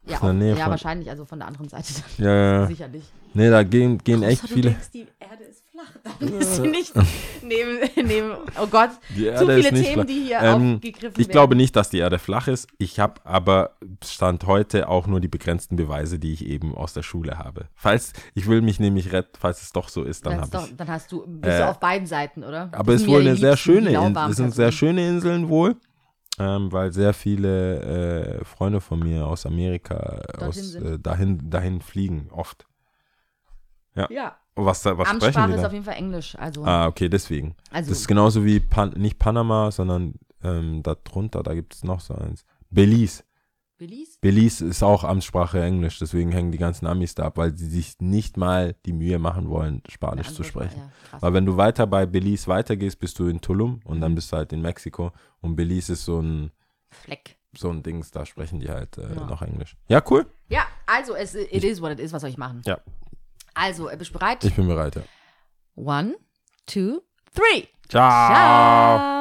S2: ja, auch, ja
S4: von-
S2: wahrscheinlich, also von der anderen Seite.
S4: Ja, ja, ja.
S2: Sicherlich.
S4: Nee, da gehen, gehen echt
S2: Außer du
S4: viele.
S2: denkst, die Erde ist flach. Dann ist sie nicht neben, neben, oh Gott,
S4: Die
S2: zu
S4: Erde
S2: viele
S4: ist nicht
S2: Themen,
S4: flach.
S2: die hier
S4: Ähm,
S2: aufgegriffen
S4: Ich
S2: werden.
S4: glaube nicht, dass die Erde flach ist. Ich habe aber Stand heute auch nur die begrenzten Beweise, die ich eben aus der Schule habe. Falls, ich will mich nämlich retten, falls es doch so ist, dann habe ich.
S2: dann hast du, bist
S4: Äh,
S2: du auf beiden Seiten, oder?
S4: Aber es ist
S2: sind
S4: wohl
S2: ja
S4: eine sehr schöne Insel. Es sind sehr schöne Inseln wohl, ähm, weil sehr viele äh, Freunde von mir aus Amerika
S2: Dorthin
S4: aus, äh, dahin, dahin fliegen, oft.
S2: Ja,
S4: Was, da- was sprechen
S2: Amtssprache
S4: die
S2: ist
S4: da?
S2: auf jeden Fall Englisch. Also,
S4: Ah, okay, deswegen.
S2: also
S4: Das ist genauso wie Pan nicht Panama, sondern ähm, da drunter, da gibt es noch so eins. Belize.
S2: Belize?
S4: Belize ist auch Amtssprache Englisch, deswegen hängen die ganzen Amis da ab, weil sie sich nicht mal die Mühe machen wollen, Spanisch zu sprechen.
S2: Ja.
S4: Weil wenn du weiter bei Belize weitergehst, bist du in Tulum und
S2: Mhm.
S4: dann bist du halt in Mexiko und Belize ist so ein,
S2: Fleck.
S4: so ein Dings, da sprechen die halt äh,
S2: Ja.
S4: noch Englisch. Ja, cool.
S2: Ja, also, es, it is what it is. Was soll ich machen?
S4: Ja.
S2: Also, bist du bereit?
S4: Ich bin bereit, ja.
S2: One, two, three.
S4: Ciao.
S2: Ciao.